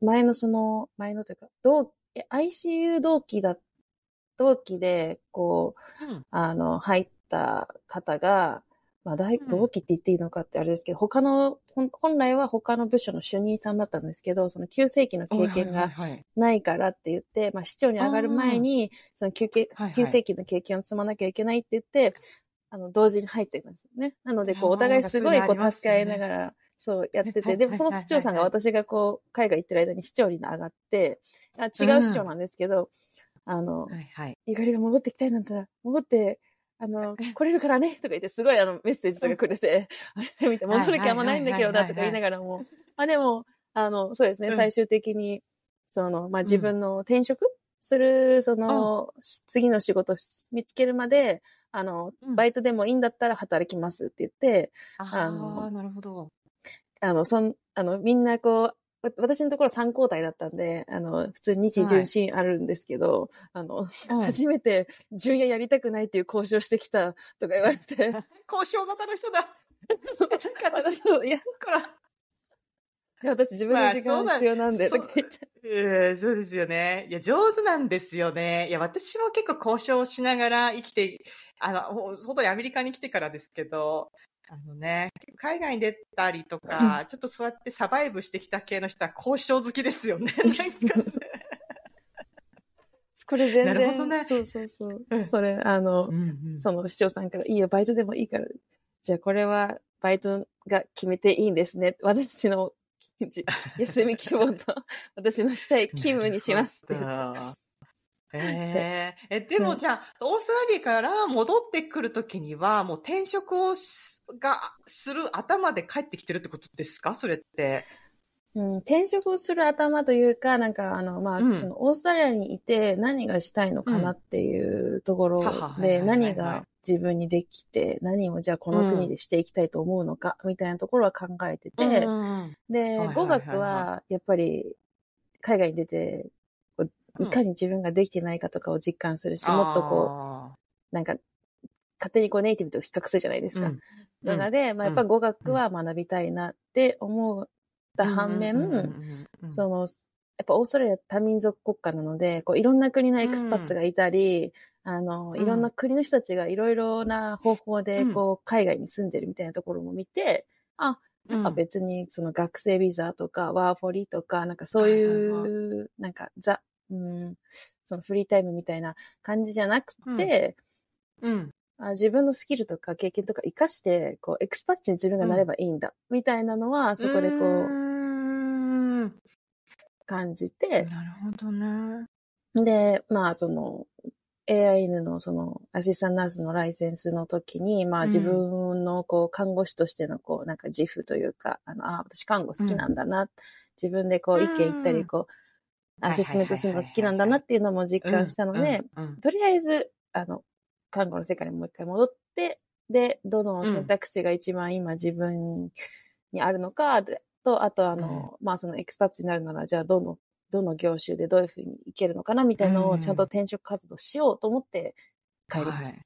前のその、前のというか、同、え ICU 同期だ、同期で、こう、うん。あの、入った方が、まあ、大うん。同期って言っていいのかってあれですけど、他の、本来は他の部署の主任さんだったんですけど、その急性期の経験がないからって言って、まあ、市長に上がる前に、その急経はいはい。急性期の経験を積まなきゃいけないって言って、あの、同時に入っていくんですよね。なので、こう、お互いすごい、こう、助け合いながら、そう、やってて、はいでも、その市長さんがはい私がこう、海外行ってる間に市長に上がって、あ違う市長なんですけど、あの、はいはい。ゆかりが戻ってきたいなんだ、戻って、あの、来れるからね、とか言って、すごいあの、メッセージとかくれて、あれ見て、戻る気あんまないんだけどな、とか言いながらも、まあでも、あの、そうですね、うん。最終的に、その、まあ自分の転職する、その、次の仕事見つけるまで、あの、うん。バイトでもいいんだったら働きますって言って、ああのあ、なるほど。あの、そん、あの、みんなこう、わ私のところ3交代だったんで、あの、普通に日順審あるんですけど、あの、うん初めて順夜やりたくないっていう交渉してきたとか言われて、交渉型の人だ。そういや、いから、や私自分の時間必要なんで、そうとか言って。ええそうですよね。いや、上手なんですよね。いや、私も結構交渉しながら生きて、あの、ほ外にアメリカに来てからですけど、あのね、海外に出たりとか、ちょっとそうやってサバイブしてきた系の人は交渉好きですよね。これ全然、なるほどねそうそうそうう。んそれ、あの、うんうんその市長さんから、いいよ、バイトでもいいから、じゃあこれはバイトが決めていいんですね。私のじ休み希望と、私のしたい勤務にしますって言って。えええ、でもうん。じゃあ、オーストラリアから戻ってくるときには、もう転職をしが、する頭で帰ってきてるってことですか？それって。うん、転職をする頭というか、なんか、あの、まあ、うん。その、オーストラリアにいて何がしたいのかなっていうところで、何が自分にできて、何をじゃあこの国でしていきたいと思うのか、みたいなところは考えてて、うんで、語学は、やっぱり、海外に出て、いかに自分ができてないかとかを実感するし、もっとこう、あなんか、勝手にこうネイティブと比較するじゃないですか。うん。のがで、まあ、やっぱ語学は学びたいなって思った反面、その、やっぱオーストラリア多民族国家なので、こういろんな国のエクスパッツがいたり、あの、いろんな国の人たちがいろいろな方法で、こう、海外に住んでるみたいなところも見て、あ、なんか別にその学生ビザとかワーフォリとか、なんかそういう、なんかザ、うん、そのフリータイムみたいな感じじゃなくて、うん、あ自分のスキルとか経験とか活かして、こう、エクスパッチに自分がなればいいんだ、みたいなのは、そこでこう、感じて。なるほどね。で、まあ、その、AIN のそのアシスタントナースのライセンスの時に、まあ自分のこう看護師としてのこうなんか自負というか、あの、あ、私看護好きなんだな、うん、自分でこう意見言ったり、こう、アセスメントするの好きなんだなっていうのも実感したので、とりあえず、あの、看護の世界にもう一回戻って、で、どの選択肢が一番今自分にあるのか、と、あとあの、まあそのエクスパッツになるなら、じゃあどのどの業種でどういうふうにいけるのかなみたいなのをちゃんと転職活動しようと思って帰りました。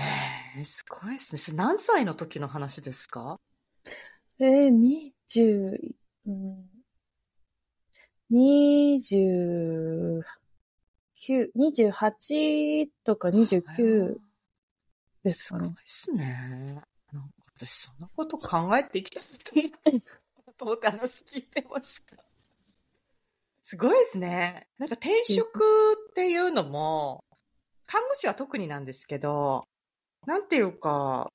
はい、へえ、すごいですね。何歳の時の話ですか？えー、20、うん、29、28とか29ですかね。すごいっすね。なんか私そんなこと考えてきたってと思って話聞いてました。すごいですね。なんか転職っていうのも、看護師は特になんですけど、なんていうか、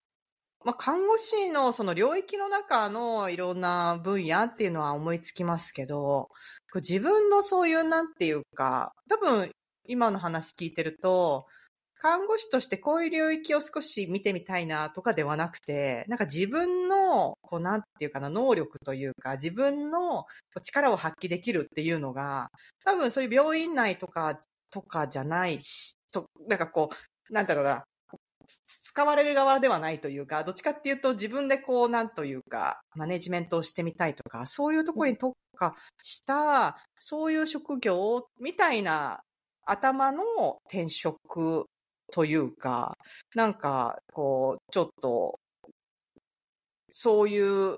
まあ、看護師のその領域の中のいろんな分野っていうのは思いつきますけど、自分のそういうなんていうか、多分今の話聞いてると、看護師としてこういう領域を少し見てみたいなとかではなくて、なんか自分の、こうなんていうかな、能力というか、自分の力を発揮できるっていうのが、多分そういう病院内とか、とかじゃないし、と、なんかこう、なんだろうな、使われる側ではないというか、どっちかっていうと自分でこう、なんというか、マネジメントをしてみたいとか、そういうところに特化した、そういう職業みたいな頭の転職というか、なんか、こう、ちょっと、そういう、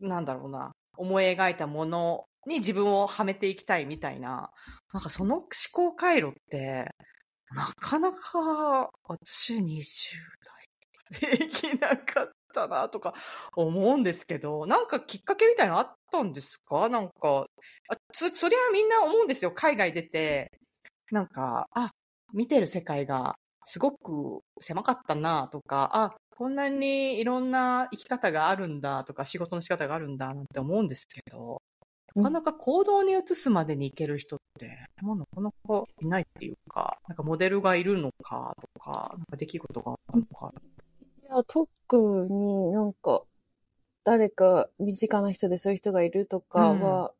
なんだろうな、思い描いたものに自分をはめていきたいみたいな、なんかその思考回路って、なかなか私20代。できなかったなとか思うんですけど、なんかきっかけみたいなのあったんですか？なんか、そ、そりゃみんな思うんですよ。海外出て、なんか、あ、見てる世界がすごく狭かったなとか、あ、こんなにいろんな生き方があるんだとか、仕事の仕方があるんだなんて思うんですけど、なかなか行動に移すまでにいける人って、もうなかなかいないっていうか、なんかモデルがいるのかとか、なんか出来事があるのか。いや、特になんか、誰か身近な人でそういう人がいるとかは、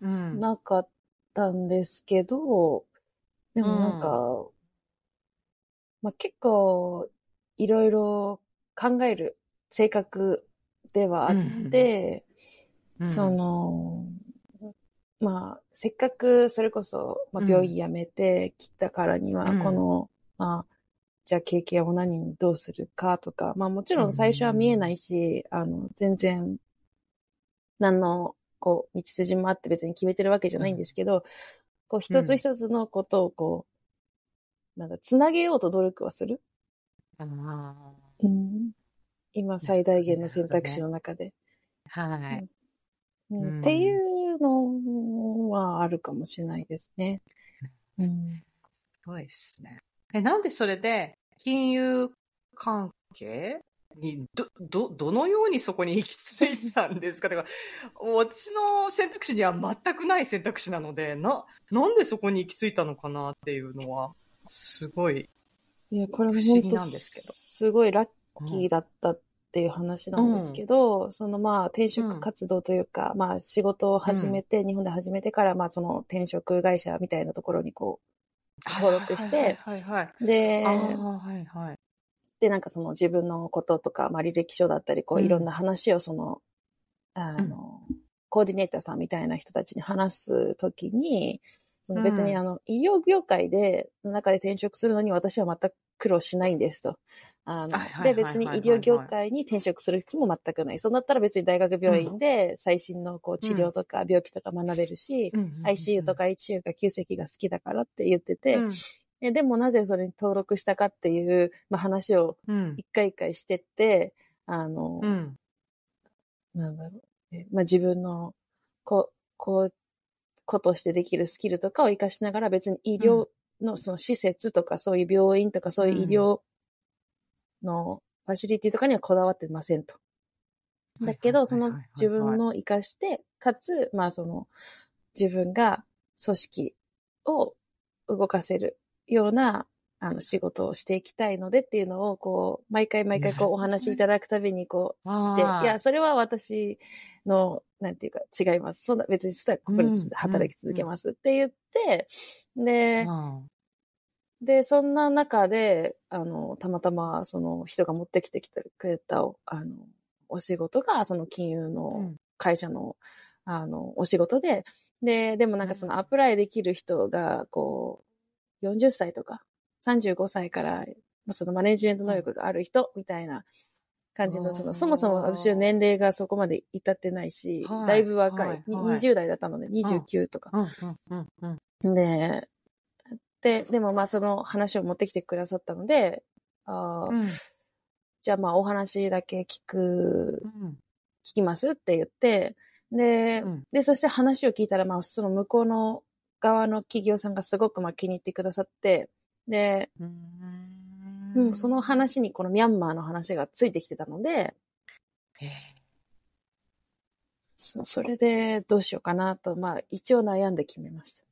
なかったんですけど、でもなんか、まあ、結構、いろいろ考える性格ではあって、うん、その、まあ、せっかくそれこそ、まあ、病院辞めてきたからには、この、うん、まあ、じゃあ経験を何にどうするかとか、まあもちろん最初は見えないし、うん、あの、全然、何の、こう、道筋もあって別に決めてるわけじゃないんですけど、こう、一つ一つのことをこう、なんか、つなげようと努力はする？あうん、今最大限の選択肢の中で。ね、はい、うん、っていうのはあるかもしれないですね。うん、すごいですね。え、なんでそれで金融関係に、ど、ど、どのようにそこに行き着いたんですか？だから、私の選択肢には全くない選択肢なので、な、なんでそこに行き着いたのかなっていうのは、すごい。いや、これも本当なんですけど。すごいラッキーだったっていう話なんですけど、うん、そのまあ転職活動というか、うん、まあ仕事を始めて、うん、日本で始めてから、まあその転職会社みたいなところにこう、登録して、はいはい、で、はいはい、で、なんかその自分のこととか、まあ履歴書だったり、こういろんな話をその、あの、コーディネーターさんみたいな人たちに話すときに、その別にあの、医療業界で、の中で転職するのに私は全く苦労しないんですと。あので、別に医療業界に転職する気も全くない。そうなったら別に大学病院で最新のこう治療とか病気とか学べるし、ICU とか HU が急席が好きだからって言ってて、うん。えでもなぜそれに登録したかっていう、まあ、話をうん。一回一回してって、あの、うん。なんだろう。えまあ、自分の、こう、こう、ことしてできるスキルとかを活かしながら別に医療のその施設とかそういう病院とかそういう医療のファシリティとかにはこだわってませんと。だけど、その自分の活かして、かつ、まあその自分が組織を動かせるようなあの仕事をしていきたいのでっていうのを、こう、毎回毎回こうお話しいただくたびにこうして、いや、それは私の、なんていうか違います。そんな別にそしたらここで働き続けますって言って、で、うん。で、そんな中で、あの、たまたまその人が持ってきてきてくれた、あの、お仕事が、その金融うのん。会社の、あの、お仕事で、で、でもなんかそのアプライできる人が、こう、40歳とか、35歳から、そのマネジメント能力がある人、みたいな感じの、その、そもそも私の年齢がそこまで至ってないし、はいだいぶ若い。にはい。はい20代だったので、29とか。で、で、でもまあその話を持ってきてくださったので、あーうん。じゃあまあお話だけ聞く、うん。聞きますって言って、で、うん。で、そして話を聞いたら、まあその向こうの側の企業さんがすごくまあ気に入ってくださって、で、うんうん、その話にこのミャンマーの話がついてきてたので、そそれでどうしようかなと、まあ一応悩んで決めました。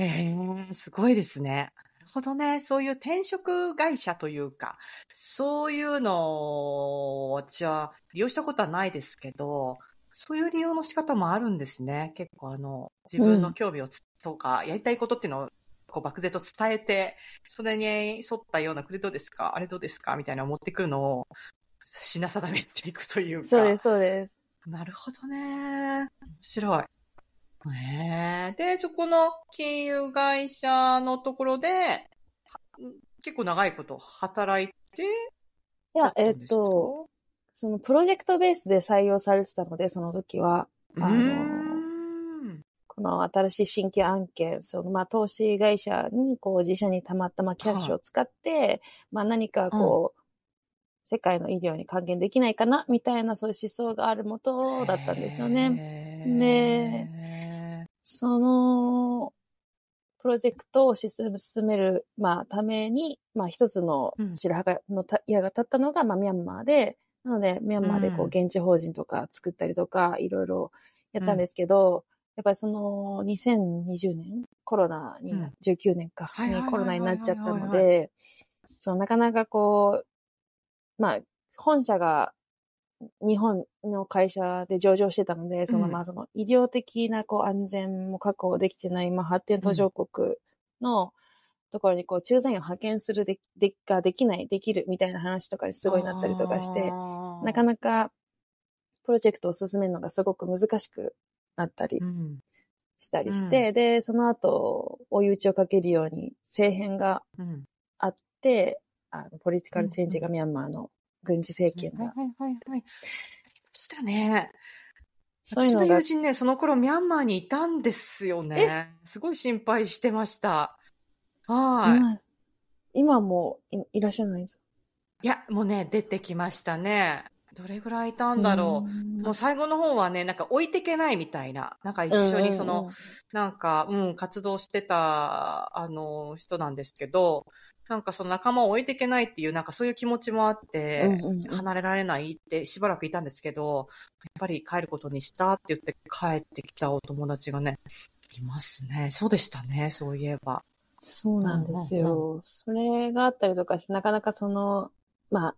へえ、すごいですね。なるほどね。そういう転職会社というか、そういうのを私は利用したことはないですけど、そういう利用の仕方もあるんですね。結構あの、自分の興味をつ、とか、やりたいことっていうのを、こう漠然と伝えて、それに沿ったような、これどうですか？あれどうですか？みたいな持ってくるのを、品定めしていくというか。そうです、そうです。なるほどね。面白い。へえ。で、そこの金融会社のところで、は結構長いこと働いていや、えっと、そのプロジェクトベースで採用されてたので、その時は、あのこの新しい新規案件、そのまあ投資会社にこう自社にたまったまあキャッシュを使って、まあ何かこう、世界の医療に還元できないかなみたいなそういう思想があるもとだったんですよね。ねその、プロジェクトを進める、まあ、ために、まあ、一つのうん。白羽の矢が立ったのが、まあ、ミャンマーで、なので、ミャンマーでこう、うん。現地法人とか作ったりとか、いろいろやったんですけど、やっぱりその、2020年、コロナにな、うん。19年か、にコロナになっちゃったのはいで、その、なかなかこう、まあ、本社が日本の会社で上場してたので、そのうん。まあその医療的なこう安全も確保できてない、まあ発展途上国のところにこう駐在員を派遣するででができない、できるみたいな話とかにすごいなったりとかして、なかななかプロジェクトを進めるのがすごく難しくなったりうんしたりして、で、その後追い打ちをかけるように政変がうんあって、あのポリティカルチェンジがミャンマーの軍事政権がはいはいはいはい。したね。そういうのが私の友人ね、その頃ミャンマーにいたんですよね。すごい心配してました。はい。今今もいいらっしゃらないんですか？いや、もうね、出てきましたね。どれぐらいいたんだろう。もう最後の方はね、なんか置いてけないみたいな。なんか一緒にその、なんか、うん、活動してた、あの、人なんですけど、なんかその仲間を置いていけないっていう、なんかそういう気持ちもあって、うんうんうん離れられないってしばらくいたんですけど、やっぱり帰ることにしたって言って帰ってきたお友達がね、いますね。そうでしたね、そういえば。そうなんですうんよ。それがあったりとかして、なかなかその、まあ、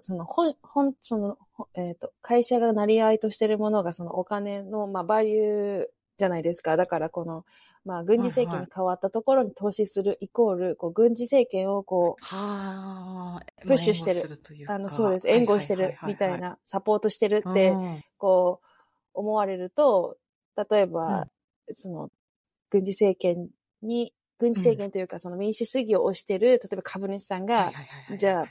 その、本、本、その、ほえっ、と、会社が成り合いとしてるものが、そのお金の、まあ、バリューじゃないですか。だから、この、まあ、軍事政権に変わったところに投資するイコール、こう、軍事政権をこう、はあ、プッシュしてる。援護すというか。あの、そうです。援護してるみたいな、サポートしてるって、こう、思われると、例えば、その、軍事政権に軍事政権というか、その民主主義を推してる、例えば株主さんが、じゃあ、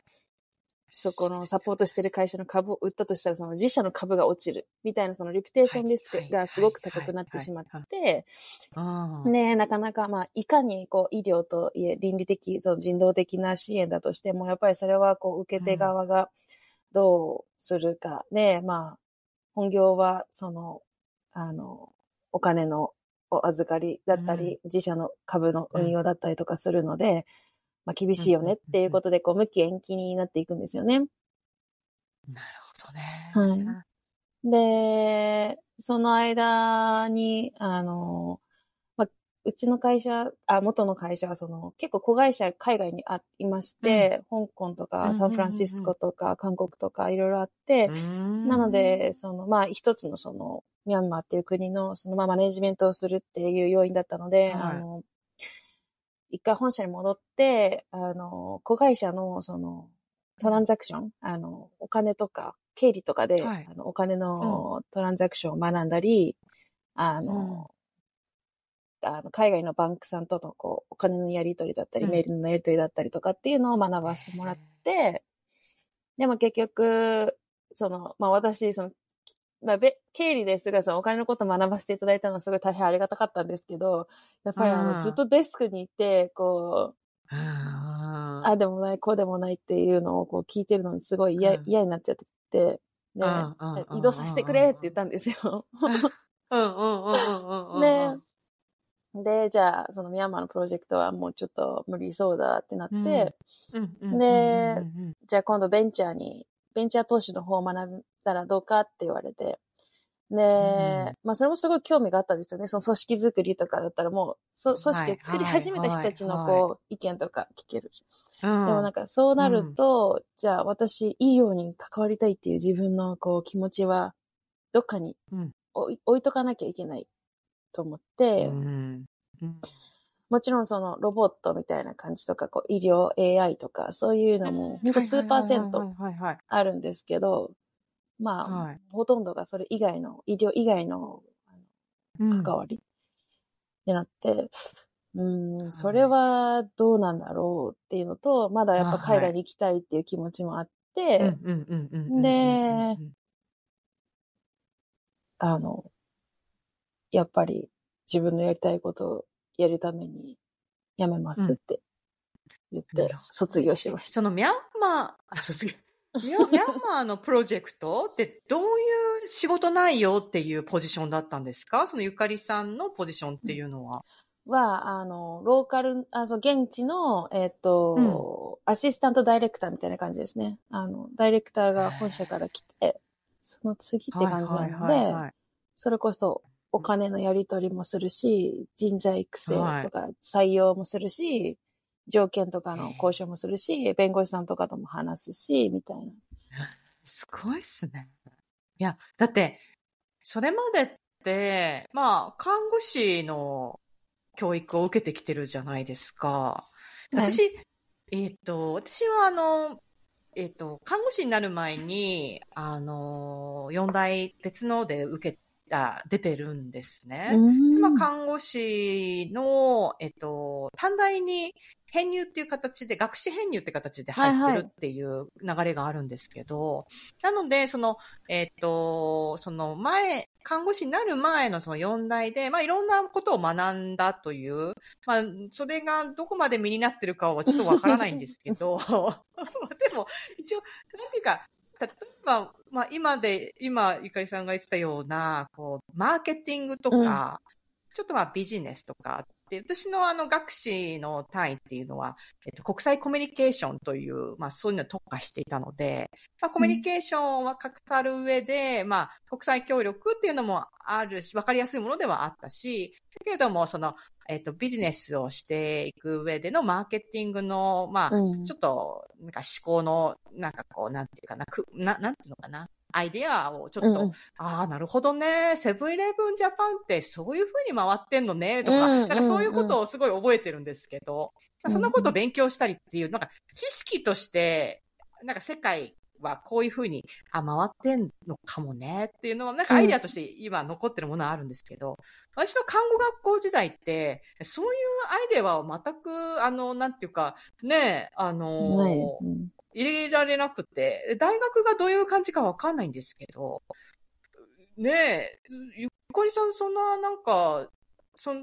そこのサポートしてる会社の株を売ったとしたら、その自社の株が落ちるみたいなそのリピテーションリスクがすごく高くなってしまって、ねなかなか、まあ、いかにこう医療といえ倫理的、その人道的な支援だとしても、やっぱりそれはこう受け手側がどうするかで、まあ、本業はその、あの、お金のお預かりだったり、自社の株の運用だったりとかするので、まあ、厳しいよねっていうことで、こう、無期延期になっていくんですよね。なるほどね。はい。で、その間に、あの、まあ、うちの会社、あ、元の会社はその、結構子会社海外にあいまして、うん、香港とかサンフランシスコとか韓国とかいろいろあって、なので、その、まあ、一つのその、ミャンマーっていう国の、その、まあ、マネジメントをするっていう要因だったので、はい、あの、一回本社に戻って、あの、子会社の、その、トランザクション、あの、お金とか、経理とかで、はい、あのお金のトランザクションを学んだり、うん、あの、あの海外のバンクさんとのこうお金のやり取りだったり、うん、メールのやり取りだったりとかっていうのを学ばせてもらって、でも結局、その、まあ私、そのまあ、べ、経理ですが、そのお金のこと学ばせていただいたのはすごい大変ありがたかったんですけど、やっぱりあの、ずっとデスクにいて、こう、あでもない、こうでもないっていうのをこう聞いてるのにすごい嫌、嫌になっちゃってて、で、移動させてくれって言ったんですよ。で、で、じゃあ、そのミャンマーのプロジェクトはもうちょっと無理そうだってなって、で、じゃあ今度ベンチャーに、ベンチャー投資の方を学たらどうかって言われて。で、うん、まあそれもすごい興味があったんですよね。その組織作りとかだったらもう、そ組織を作り始めた人たちのこう、意見とか聞ける。でもなんかそうなると、うん、じゃあ私いいように関わりたいっていう自分のこう気持ちは、どっかに置いとかなきゃいけないと思って、うん。もちろんそのロボットみたいな感じとか、こう医療 AI とかそういうのも、ほんと数パーセントあるんですけど、まあ、はい、ほとんどがそれ以外の、医療以外の関わりになって、うん、ん、それはどうなんだろうっていうのと、まだやっぱ海外に行きたいっていう気持ちもあって、で、あの、やっぱり自分のやりたいことをやるために辞めますって言って卒業しました。そのミャンマー、卒業。ミャンマーのプロジェクトってどういう仕事内容っていうポジションだったんですか？そのゆかりさんのポジションっていうのは。は、あの、ローカル、あの、現地の、えっ、ー、と、うん、アシスタントダイレクターみたいな感じですね。あの、ダイレクターが本社から来て、その次って感じなので、それこそお金のやり取りもするし、人材育成とか採用もするし、条件とかの交渉もするし、弁護士さんとかとも話すし、みたいな。すごいっすね。いや、だって、それまでって、まあ、看護師の教育を受けてきてるじゃないですか。私、はい、えっ、ー、と、私はあの、えっ、ー、と、看護師になる前に、あの、四大別ので受けあ出てるんですね。まあ、看護師の、えっと、短大に編入っていう形で、学士編入って形で入ってるっていう流れがあるんですけど、はいはい、なので、その、えっ、と、その前、看護師になる前のその4代で、まあいろんなことを学んだという、まあそれがどこまで身になってるかはちょっとわからないんですけど、でも一応、なんていうか、例えば、まあ今で、今ゆかりさんが言ってたような、こう、マーケティングとか、うん、ちょっとまあビジネスとかで、私のあの学士の単位っていうのは、えっと、国際コミュニケーションという、まあそういうのに特化していたので、まあコミュニケーションは語る上で、うん、まあ国際協力っていうのもあるし、わかりやすいものではあったし、だけれども、その、えっと、ビジネスをしていく上でのマーケティングの、まあ、うん、ちょっと、なんか思考の、なんかこう、なんていうかな、くななんていうのかな、アイデアをちょっと、うん、ああ、なるほどね。セブンイレブンジャパンってそういう風に回ってんのね、とか、うん、なんかそういうことをすごい覚えてるんですけど、うん、そんなことを勉強したりっていう、なんか知識として、なんか世界はこういうふうに、あ、回ってんのかもねっていうのは、なんかアイデアとして今残ってるものはあるんですけど、私の看護学校時代って、そういうアイデアは全く、あの、なんていうか、ね、あの。入れられなくて、大学がどういう感じかわかんないんですけど、ねえ、ゆっかりさん、そんな、なんか、その、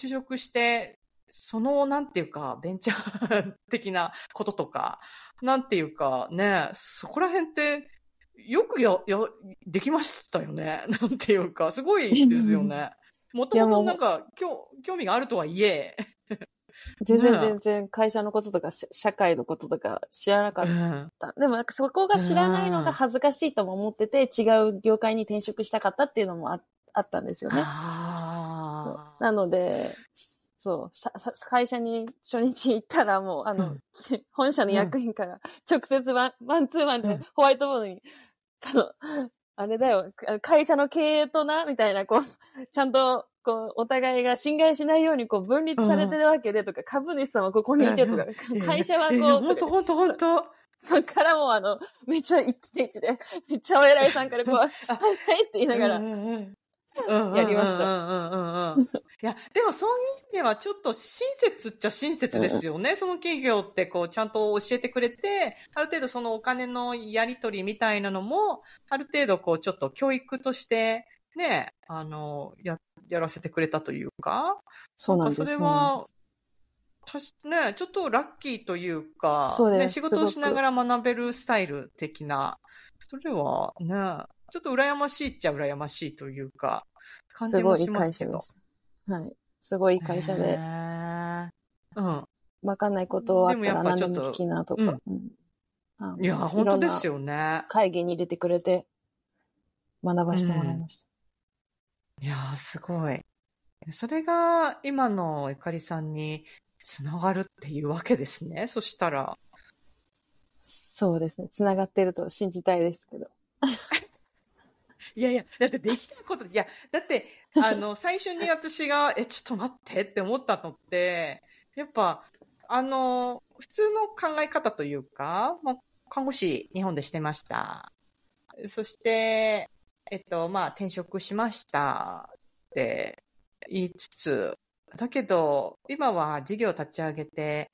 就職して、その、なんていうか、ベンチャー的なこととか、なんていうか、ねえ、そこら辺って、よくや、や、できましたよね。なんていうか、すごいですよね。もともとなんか、興興味があるとはいえ、全然全然会社のこととかせ社会のこととか知らなかっうん。た。でもなんかそこが知らないのが恥ずかしいとも思ってて、違う業界に転職したかったっていうのもああったんですよね。なので、そう、会社に初日行ったらもう、あの、うん。本社の役員から直接ワンマンツーマンでうん。ホワイトボードに、あの、あれだよ、会社の経営とな、みたいな、こう、ちゃんと、こう、お互いが侵害しないように、こう、分立されてるわけでとか、株主さんはここにいてとか、会社はこう、本当本当本当そっ からもうあの、めっちゃ一対一で、めっちゃお偉いさんからこう、はいはいって言いながら、やりました。た。いや、でもそういう意味ではちょっと親切っちゃ親切ですよね。その企業ってこうちゃんと教えてくれて、ある程度そのお金のやり取りみたいなのも、ある程度こうちょっと教育として、ね、あの、や、やらせてくれたというか、そうなんです。なんかそれはたしね、ちょっとラッキーというか、ね、仕事をしながら学べるスタイル的な、それはね、ちょっと羨ましいっちゃ羨ましいというか、感じもすごいいいしますけど会社で。した。はい。すごいいい会社へで、ーうん。わかんないことあったら何でも聞きなとか。うんうんあいや、本当ですよ。よね。会議に入れてくれて、学ばせてもらいました。いやー、すごい。それが今のゆかりさんにつながるっていうわけですね？そしたら。そうですね。繋がってると信じたいですけど。いやいや、だってできたこと、いや、だって、あの、最初に私が、え、ちょっと待ってって思ったのって、やっぱ、あの、普通の考え方というか、まあ、看護師、日本でしてました。そして、えっと、まあ、転職しましたって言いつつ、だけど、今は事業を立ち上げて、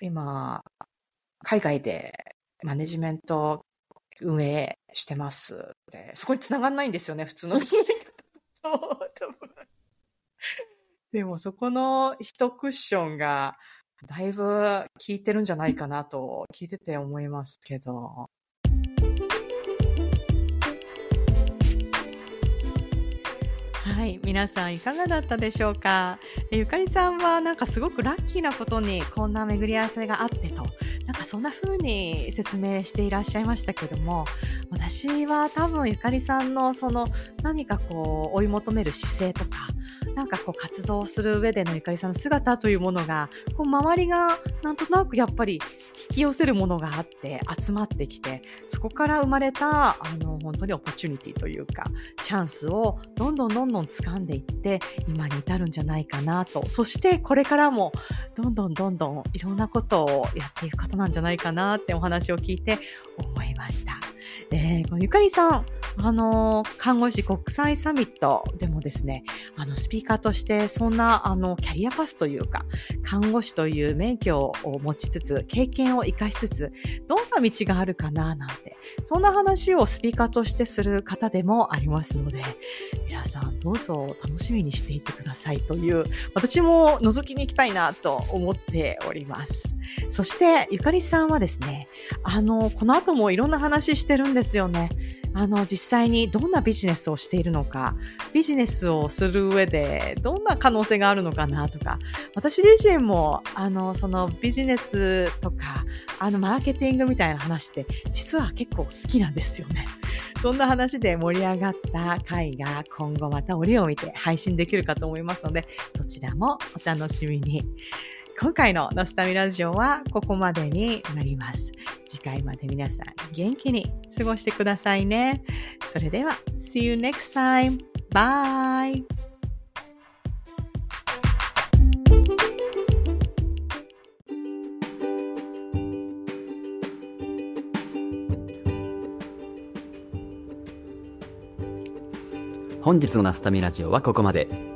今、海外でマネジメント運営してますって、そこに繋がんないんですよね、普通の でもそこの一クッションが、だいぶ効いてるんじゃないかなと、聞いてて思いますけど。はい、皆さんいかがだったでしょうか？えゆかりさんはなんかすごくラッキーなことにこんな巡り合わせがあってと、なんかそんな風に説明していらっしゃいましたけども、私は多分ゆかりさんのその何かこう追い求める姿勢とか、なんかこう活動する上でのゆかりさんの姿というものが、こう周りがなんとなくやっぱり引き寄せるものがあって集まってきて、そこから生まれたあの本当にオポチュニティというか、チャンスをどんどんどんどん掴んでいって、今に至るんじゃないかなと。そしてこれからもどんどんどんどんいろんなことをやっていく方なんじゃないかなってお話を聞いて思いました。えー、このゆかりさん、あの、看護師国際サミットでもですね、あの、スピーカーとして、そんな、あの、キャリアパスというか、看護師という免許を持ちつつ、経験を活かしつつ、どんな道があるかな、なんて、そんな話をスピーカーとしてする方でもありますので、皆さんどうぞ楽しみにしていてくださいという、私も覗きに行きたいなと思っております。そして、ゆかりさんはですね、あの、この後もいろんな話してるんですよね。あの、実際にどんなビジネスをしているのか、ビジネスをする上でどんな可能性があるのかなとか、私自身も、あの、そのビジネスとか、あの、マーケティングみたいな話って、実は結構好きなんですよね。そんな話で盛り上がった回が今後また折を見て配信できるかと思いますので、そちらもお楽しみに。今回ののスタミラジオはここまでになります。次回まで皆さん元気に過ごしてくださいね。それでは、See you next time. Bye! 本日のナスタミラジオはここまで。